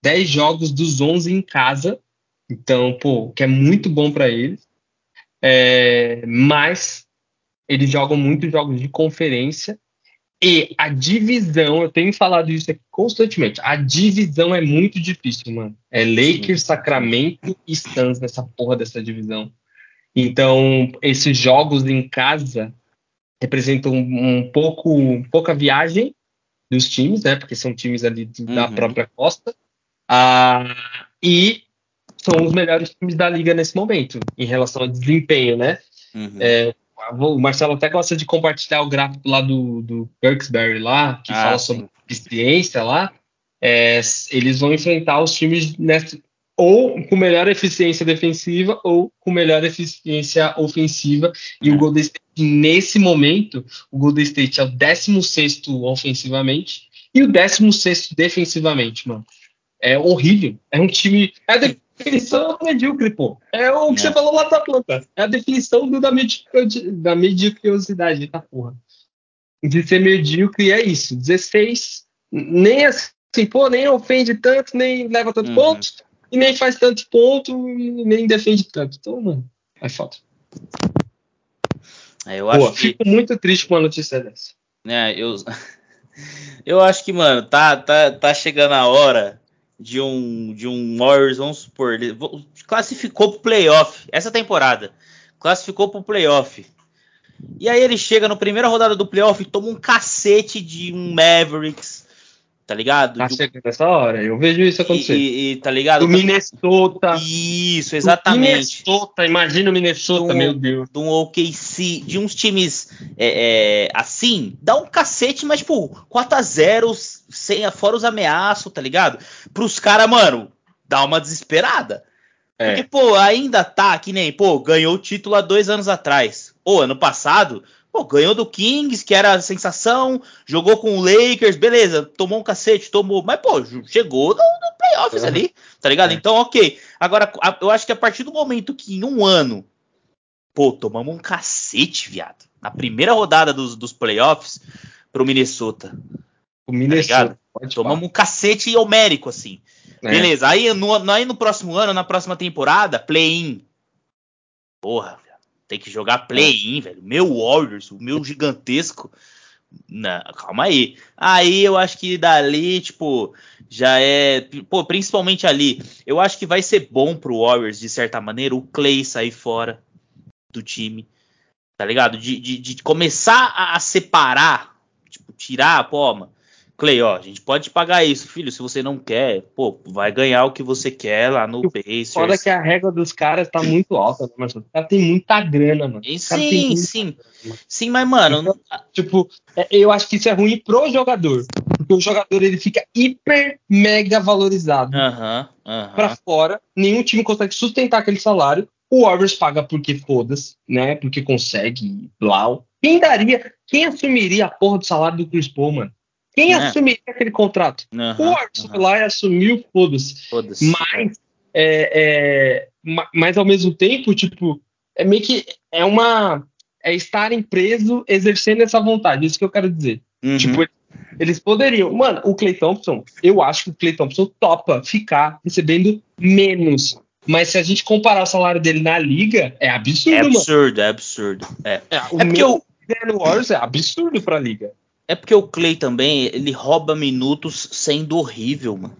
10 jogos dos 11 em casa, então, pô, que é muito bom para eles. É, mas eles jogam muitos jogos de conferência e a divisão, eu tenho falado isso aqui constantemente, a divisão é muito difícil, mano. É Lakers, Sacramento e Suns nessa porra dessa divisão. Então, esses jogos em casa representam um pouco pouca viagem dos times, né? Porque são times ali da Uhum. própria costa. Ah, e são os melhores times da liga nesse momento, em relação ao desempenho, né? Uhum. É, o Marcelo até gosta de compartilhar o gráfico lá do, do Kirksbury lá, que Ah, fala sim. sobre eficiência lá. É, eles vão enfrentar os times nessa, ou com melhor eficiência defensiva ou com melhor eficiência ofensiva. E É. o Golden State, nesse momento, o Golden State é o 16 ofensivamente e o 16 defensivamente, mano. É horrível. É um time. É a definição do medíocre, pô. É o que É. você falou lá da planta. É a definição do, da, mediocridade, da mediocridade, tá porra. De ser medíocre é isso. 16, nem assim, pô, nem ofende tanto, nem leva tanto Uhum. pontos. e nem faz tanto ponto e nem defende tanto. Então, mano, é foda. É, eu acho que... Fico muito triste com a notícia dessa. É, eu... eu acho que, mano, tá, tá, tá chegando a hora de um, de um Warriors, vamos supor, classificou pro playoff essa temporada. Classificou pro playoff. E aí ele chega na primeira rodada do playoff e toma um cacete de um Mavericks, tá ligado? Tá chegando essa hora, eu vejo isso acontecer. E, e, tá ligado? Do Minnesota. Isso, exatamente. Do Minnesota, imagina o Minnesota, do, meu Deus. Do OKC, de uns times é, é, assim, dá um cacete, mas tipo, 4x0, sem, fora os ameaços, tá ligado? Pros caras, mano, dá uma desesperada. É. Porque, pô, ainda tá que nem, pô, ganhou o título há dois anos atrás. Ou ano passado, Pô, ganhou do Kings, que era a sensação, jogou com o Lakers, beleza, tomou um cacete, tomou, mas pô, chegou no, no playoffs uhum. ali, tá ligado? É. Então, ok. Agora, a, eu acho que a partir do momento que em um ano, pô, tomamos um cacete, viado, na primeira rodada dos, dos playoffs pro Minnesota. O Minnesota. Tá tomamos um cacete homérico, assim. É. Beleza, aí no, aí no próximo ano, na próxima temporada, play-in. Porra, tem que jogar play-in, velho. Meu Warriors, o meu gigantesco. Não, calma aí. Aí eu acho que dali, tipo, já é. Pô, principalmente ali. Eu acho que vai ser bom pro Warriors, de certa maneira, o Clay sair fora do time. Tá ligado? De, de, de começar a separar. Tipo, tirar, pô, mano. Clay, ó, a gente pode pagar isso, filho. Se você não quer, pô, vai ganhar o que você quer lá no Pacers. Fora que a regra dos caras tá muito alta, né, mas o cara tem muita grana, mano. Sim, sim. Sim, mas, mano. Então. Tipo, é, eu acho que isso é ruim pro jogador. Porque o jogador ele fica hiper mega valorizado. Aham, uh aham. -huh, Pra fora, nenhum time consegue sustentar aquele salário. O Warriors paga porque foda-se, né? Porque consegue, blau. Quem daria, quem assumiria a porra do salário do Chris Paul, mano? Quem é. assumiria aquele contrato? Uhum, o Arson uhum. lá assumiu, foda-se. Foda mas, é, é, mas ao mesmo tempo, tipo, é meio que é uma. É estarem preso exercendo essa vontade, isso que eu quero dizer. Uhum. Tipo, eles poderiam. Mano, o Clay Thompson, eu acho que o Clay Thompson topa ficar recebendo menos. Mas se a gente comparar o salário dele na liga, é absurdo, é absurdo, mano. É absurdo, é absurdo. É, o é porque eu... no Warriors é absurdo pra liga. É porque o Clay também, ele rouba minutos sendo horrível, mano.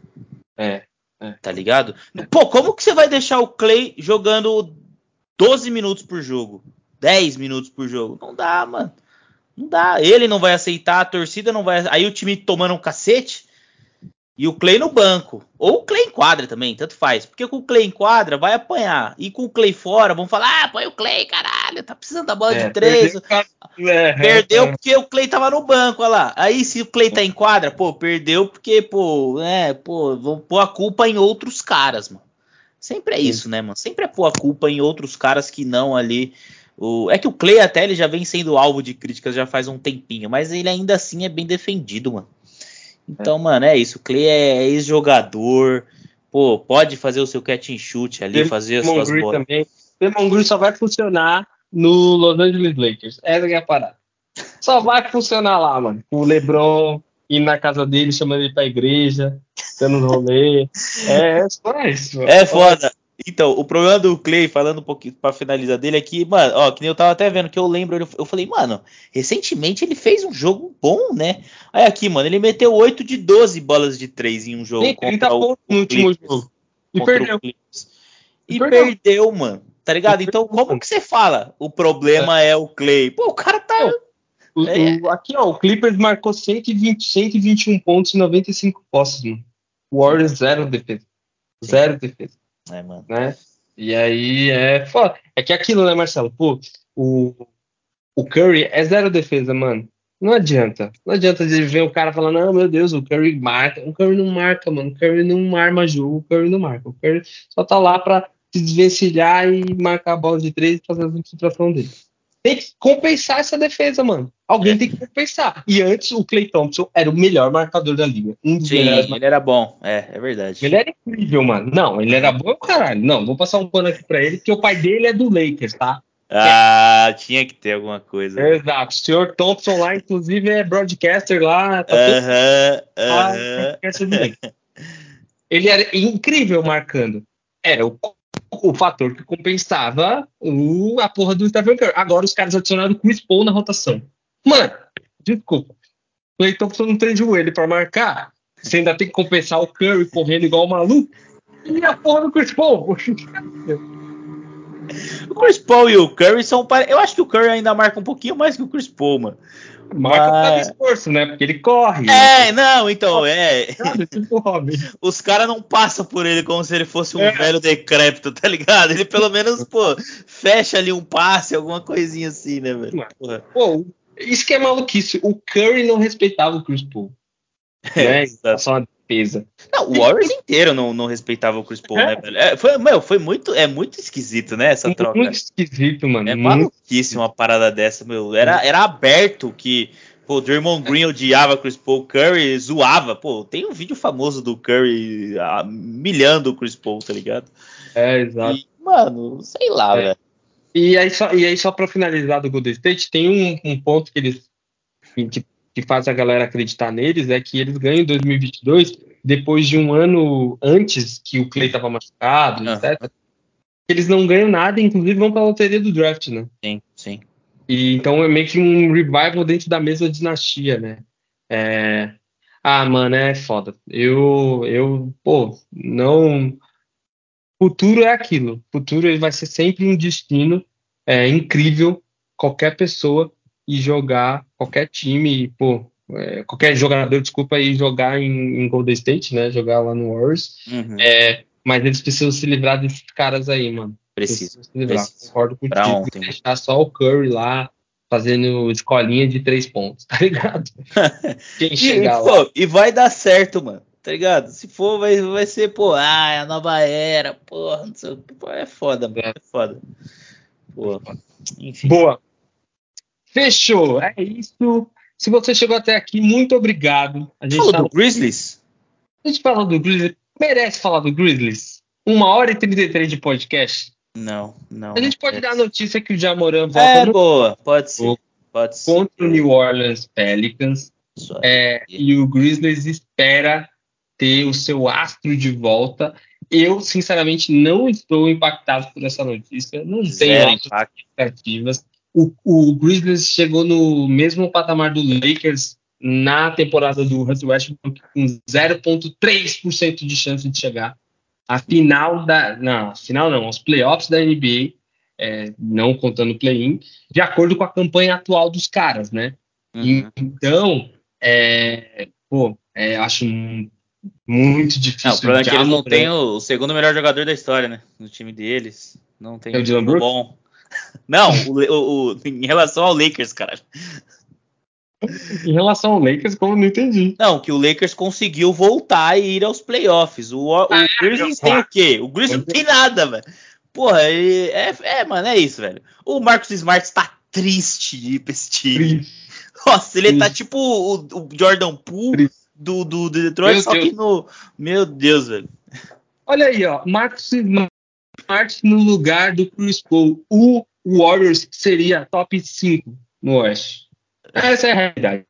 É. é. Tá ligado? Pô, como que você vai deixar o Clay jogando 12 minutos por jogo? 10 minutos por jogo? Não dá, mano. Não dá. Ele não vai aceitar, a torcida não vai. Aí o time tomando um cacete. E o Clay no banco. Ou o Clay em quadra também, tanto faz. Porque com o Clay em quadra vai apanhar. E com o Clay fora, vão falar: ah, põe o Clay, caralho, tá precisando da bola é, de três. Perdeu, é, perdeu é. porque o Clay tava no banco, olha lá. Aí se o Clay tá em quadra, pô, perdeu porque, pô, é, pô, vão pôr a culpa em outros caras, mano. Sempre é isso, né, mano? Sempre é pôr a culpa em outros caras que não ali. O, é que o Clay até ele já vem sendo alvo de críticas já faz um tempinho, mas ele ainda assim é bem defendido, mano. Então, é. mano, é isso. O Clay é ex-jogador. Pô, pode fazer o seu catch and shoot ali, fazer as suas bolas. também. Demon Green só vai funcionar no Los Angeles Lakers. Essa é a parada. Só vai funcionar lá, mano. O LeBron indo na casa dele, chamando ele pra igreja, dando um rolê. É, só isso. Mano. É foda. Então, o problema do Clay, falando um pouquinho pra finalizar dele, é que, mano, ó, que nem eu tava até vendo, que eu lembro, eu falei, mano, recentemente ele fez um jogo bom, né? Aí aqui, mano, ele meteu 8 de 12 bolas de 3 em um jogo. Sim, 30 pontos no último jogo. E perdeu. E perdeu. perdeu. mano. Tá ligado? Então, como que você fala? O problema é, é o Clay. Pô, o cara tá. O, é. o, aqui, ó, o Clippers marcou 120, 121 pontos e 95 posses, mano. Warriors, zero defesa. Zero defesa. É, mano. Né? E aí é foda. É que aquilo, né, Marcelo? Pô, o, o Curry é zero defesa, mano. Não adianta. Não adianta de ver o cara falando, não, meu Deus, o Curry marca. O Curry não marca, mano. O Curry não arma jogo. O Curry não marca. O Curry só tá lá pra se desvencilhar e marcar a bola de três e fazer a infiltração dele tem que compensar essa defesa, mano. Alguém é. tem que compensar. E antes o Clay Thompson era o melhor marcador da liga. Um Sim, ele era bom. É, é verdade. Ele era incrível, mano. Não, ele era bom, caralho. Não, vou passar um pano aqui pra ele, porque o pai dele é do Lakers, tá? Ah, é. tinha que ter alguma coisa. Exato. O senhor Thompson lá, inclusive, é broadcaster lá. Tá uh. -huh, uh -huh. ele era incrível marcando. Era o, o fator que compensava o, a porra do Stephen Curry. Agora os caras adicionaram o Chris Paul na rotação. Mano, desculpa. O Clay Thompson não treinou ele pra marcar. Você ainda tem que compensar o Curry correndo igual um maluco. E a porra do Chris Paul? O Chris Paul e o Curry são. Eu acho que o Curry ainda marca um pouquinho mais que o Chris Paul, mano. Marca Mas... esforço, né? Porque ele corre. É, né? não, então, é. Os caras não passam por ele como se ele fosse um é. velho decrépito, tá ligado? Ele pelo menos, pô, fecha ali um passe, alguma coisinha assim, né, velho? Pô, isso que é maluquice. O Curry não respeitava o Chris Paul. É, né? Só defesa. Não, o Warriors inteiro não, não respeitava o Chris Paul, é. né, velho? É, foi, meu, foi muito, é muito esquisito, né, essa troca. Muito esquisito, mano. É maluquice uma parada dessa, meu. Era, era aberto que Pô, o Draymond Green odiava Chris Paul, Curry zoava. Pô, tem um vídeo famoso do Curry milhando o Chris Paul, tá ligado? É, exato. E, mano, sei lá, é. velho. E aí, só, e aí, só pra finalizar do Golden State, tem um, um ponto que eles que, que faz a galera acreditar neles, é que eles ganham em 2022 depois de um ano antes que o Clay tava machucado, ah. etc. Eles não ganham nada, inclusive vão pra loteria do draft, né? Sim, sim. E, então é meio que um revival dentro da mesma dinastia, né? É... Ah, mano, é foda. Eu, eu, pô, não. Futuro é aquilo. Futuro ele vai ser sempre um destino é, incrível. Qualquer pessoa e jogar, qualquer time, pô, é, qualquer jogador, desculpa, e jogar em, em, Golden State, né? Jogar lá no Warriors. Uhum. É, mas eles precisam se livrar desses caras aí, mano. Preciso. preciso. Concordo contigo. Deixar só o Curry lá fazendo escolinha de três pontos, tá ligado? Quem chegar e, lá. Pô, e vai dar certo, mano. Tá ligado? Se for, vai, vai ser, pô, ah, é a nova era, porra, não sei, pô, é foda, mano. É foda. Pô, enfim. Boa. Fechou. É isso. Se você chegou até aqui, muito obrigado. A gente Fala tá... do Grizzlies? A gente fala do Grizzlies. Merece falar do Grizzlies? Uma hora e 33 de podcast? Não, não. A gente pode dar a notícia que o Jamoran volta. É, no... boa, pode ser. Pode ser. Contra o New Orleans Pelicans. É, e o Grizzlies espera ter o seu astro de volta. Eu, sinceramente, não estou impactado por essa notícia. Não tenho expectativas. O, o Grizzlies chegou no mesmo patamar do Lakers na temporada do Russell Westbrook com 0,3% de chance de chegar a final da. Não, a final não, os playoffs da NBA, é, não contando o play-in, de acordo com a campanha atual dos caras, né? Uhum. Então, é, pô, é, acho muito difícil. Não, o problema é que eles não têm o, o, segundo melhor jogador da história, né? No time deles. Não tem é o Dylan bom. Não, o, o, o, em relação ao Lakers, cara. Em relação ao Lakers, como eu não entendi. Não, que o Lakers conseguiu voltar e ir aos playoffs. O, o ah, Grizzlies tem o quê? O Grizzlies não tem nada, velho. Porra, é, é, mano, é isso, velho. O Marcos Smart tá triste de ir pra esse time. Nossa, ele tá tipo o, o Jordan Poole do, do, do, Detroit, Meu só Deus. que no. Meu Deus, velho. Olha aí, ó. Marcos Smart no lugar do Chris Paul. O Warriors seria top 5 no Oeste. Essa é a realidade.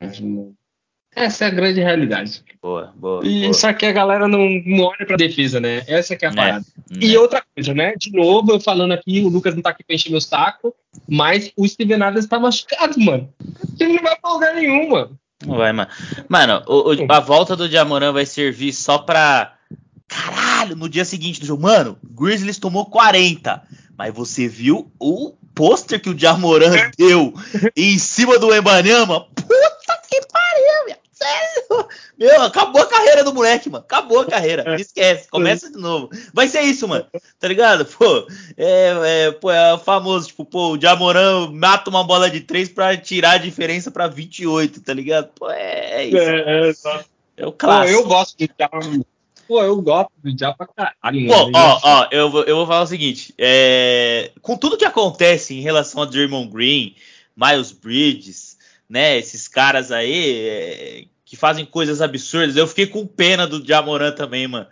Essa é a grande realidade. Boa, boa. E boa. só que a galera não, não olha pra defesa, né? Essa que é a né, parada. Né? E outra coisa, né? De novo, eu falando aqui, o Lucas não tá aqui pra encher meu saco, mas o Steven Adams tá machucado, mano. Ele não vai pra lugar nenhum, mano. Não vai, mano. Mano, o, o, a volta do Diamorã vai servir só pra. Caralho, no dia seguinte do jogo. Mano, Grizzlies tomou 40. Mas você viu o pôster que o Jamoran é. deu em cima do Embanyama? Puta que pariu, meu. Sério? Meu, acabou a carreira do moleque, mano. Acabou a carreira. É. Esquece. Começa de novo. Vai ser isso, mano. Tá ligado? Pô, é, é, pô, é famoso. Tipo, pô, o Jamoran mata uma bola de três pra tirar a diferença pra 28, tá ligado? Pô, é, é isso. É, é, é o clássico. Pô, eu gosto de Jamoran. Pô, eu gosto do Diabo pra caralho. Pô, ó, ó, eu, vou, eu vou falar o seguinte. É, com tudo que acontece em relação a Draymond Green, Miles Bridges, né, esses caras aí é, que fazem coisas absurdas, eu fiquei com pena do Jamoran também, mano.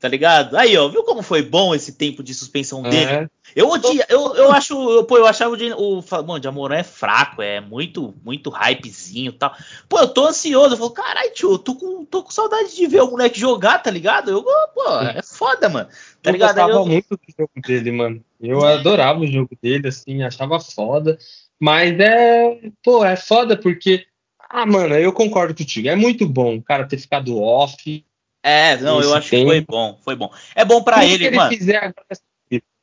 Tá ligado? Aí, ó, viu como foi bom esse tempo de suspensão é. dele? Eu odia, eu, eu acho, eu, pô, eu achava o, o mano, de Amorã é fraco, é muito, muito hypezinho e tal. Pô, eu tô ansioso, eu falo, caralho, tio, tô com, tô com saudade de ver o moleque jogar, tá ligado? Eu, pô, é foda, mano. Tá eu ligado? Eu gostava muito do jogo dele, mano. Eu adorava o jogo dele, assim, achava foda. Mas é, pô, é foda porque, ah, mano, eu concordo contigo, é muito bom o cara ter ficado off, é, não, eu acho tempo. que foi bom, foi bom. É bom para ele, ele, mano. Fizer agora...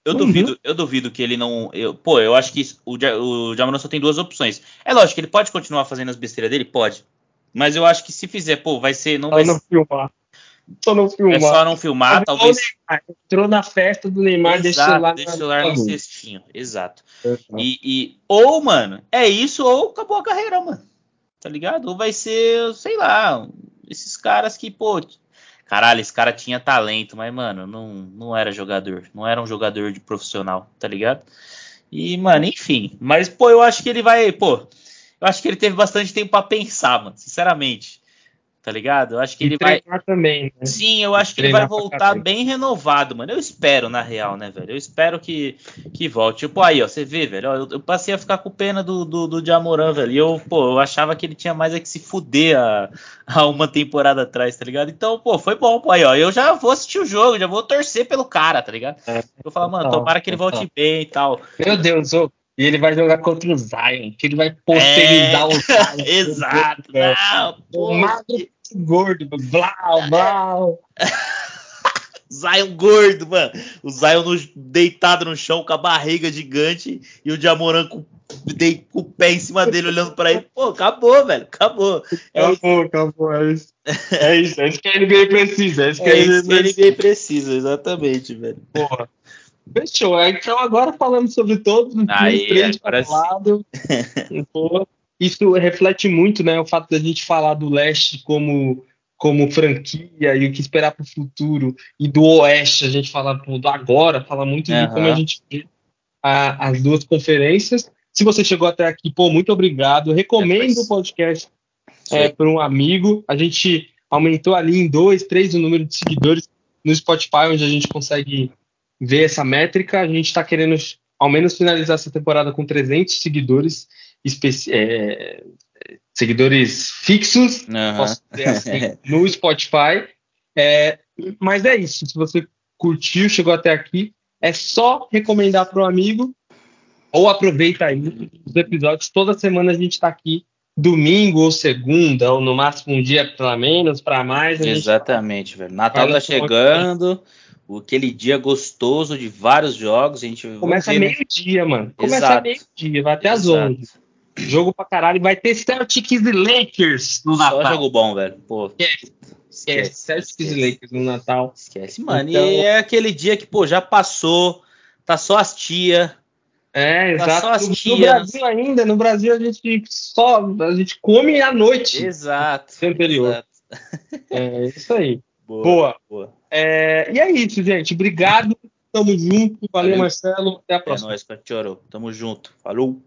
Eu uhum. duvido, eu duvido que ele não. Eu, pô, eu acho que o, o Jamoran só tem duas opções. É lógico que ele pode continuar fazendo as besteiras dele, pode. Mas eu acho que se fizer, pô, vai ser. Não só vai não filmar. Só não filmar. É só não filmar, Mas talvez. Entrou na festa do Neymar, deixou lá deixa o celular no cestinho. Exato. E, e, ou, mano, é isso, ou acabou a carreira, mano. Tá ligado? Ou vai ser, sei lá, esses caras que, pô, Caralho, esse cara tinha talento, mas, mano, não, não era jogador. Não era um jogador de profissional, tá ligado? E, mano, enfim. Mas, pô, eu acho que ele vai. Pô, eu acho que ele teve bastante tempo para pensar, mano, sinceramente tá ligado? Eu acho que e ele vai. Também, né? Sim, eu acho que ele vai voltar bem renovado, mano. Eu espero, na real, né, velho? Eu espero que, que volte. Tipo, aí, ó, você vê, velho. Ó, eu, eu, passei a ficar com pena do, do, do Jamoran, velho. E eu, pô, eu achava que ele tinha mais é que se fuder a, a uma temporada atrás, tá ligado? Então, pô, foi bom, pô. Aí, ó, eu já vou assistir o jogo, já vou torcer pelo cara, tá ligado? É, eu vou falar, mano, tomara que ele volte bem e tal. Meu Deus, ô. E ele vai jogar contra o Zion, que ele vai posterizar é, o Zion. Exato, não, pô. Magro gordo, blau, blau. Zion gordo, mano. O Zion no, deitado no chão com a barriga gigante e o Jamoran com, com o pé em cima dele olhando para ele. Pô, acabou, velho. Acabou. É acabou, isso. acabou. É isso. É isso, é isso que a NBA precisa. É isso que, é isso que a NBA precisa, exatamente, velho. Porra. Fechou. Então agora falamos sobre todos os Aí, três para lado. isso reflete muito, né, o fato da gente falar do leste como como franquia e o que esperar para o futuro e do oeste a gente fala do agora, fala muito uhum. de como a gente vê a, as duas conferências. Se você chegou até aqui, pô, muito obrigado. recomendo é, o podcast é, para um amigo. A gente aumentou ali em dois, três o número de seguidores no Spotify, onde a gente consegue ver essa métrica. A gente está querendo ao menos finalizar essa temporada com 300 seguidores é, seguidores fixos, uhum. posso dizer assim, no Spotify. É, mas é isso. Se você curtiu, chegou até aqui, é só recomendar para o amigo ou aproveita aí os episódios. Toda semana a gente está aqui, domingo ou segunda, ou no máximo um dia para menos, para mais. Exatamente, velho. Natal tá chegando. Aquele dia gostoso de vários jogos. A gente Começa meio-dia, mano. Começa meio-dia, vai até Exato. as 11. Jogo pra caralho. Vai ter Celtics e Lakers no Natal. Só jogo bom, velho. Pô. Esquece. Esquece. Celtics e Lakers no Natal. Esquece, mano. Então... E é aquele dia que, pô, já passou. Tá só as tia. É, tá exato. Tia. No Brasil ainda, no Brasil a gente só a gente come à noite. Exato. Anterior. Exato. É isso aí. Boa. Boa. boa. É, e é isso, gente. Obrigado. Tamo junto. Valeu, Valeu. Marcelo. Até a próxima. É nóis. Tamo junto. Falou.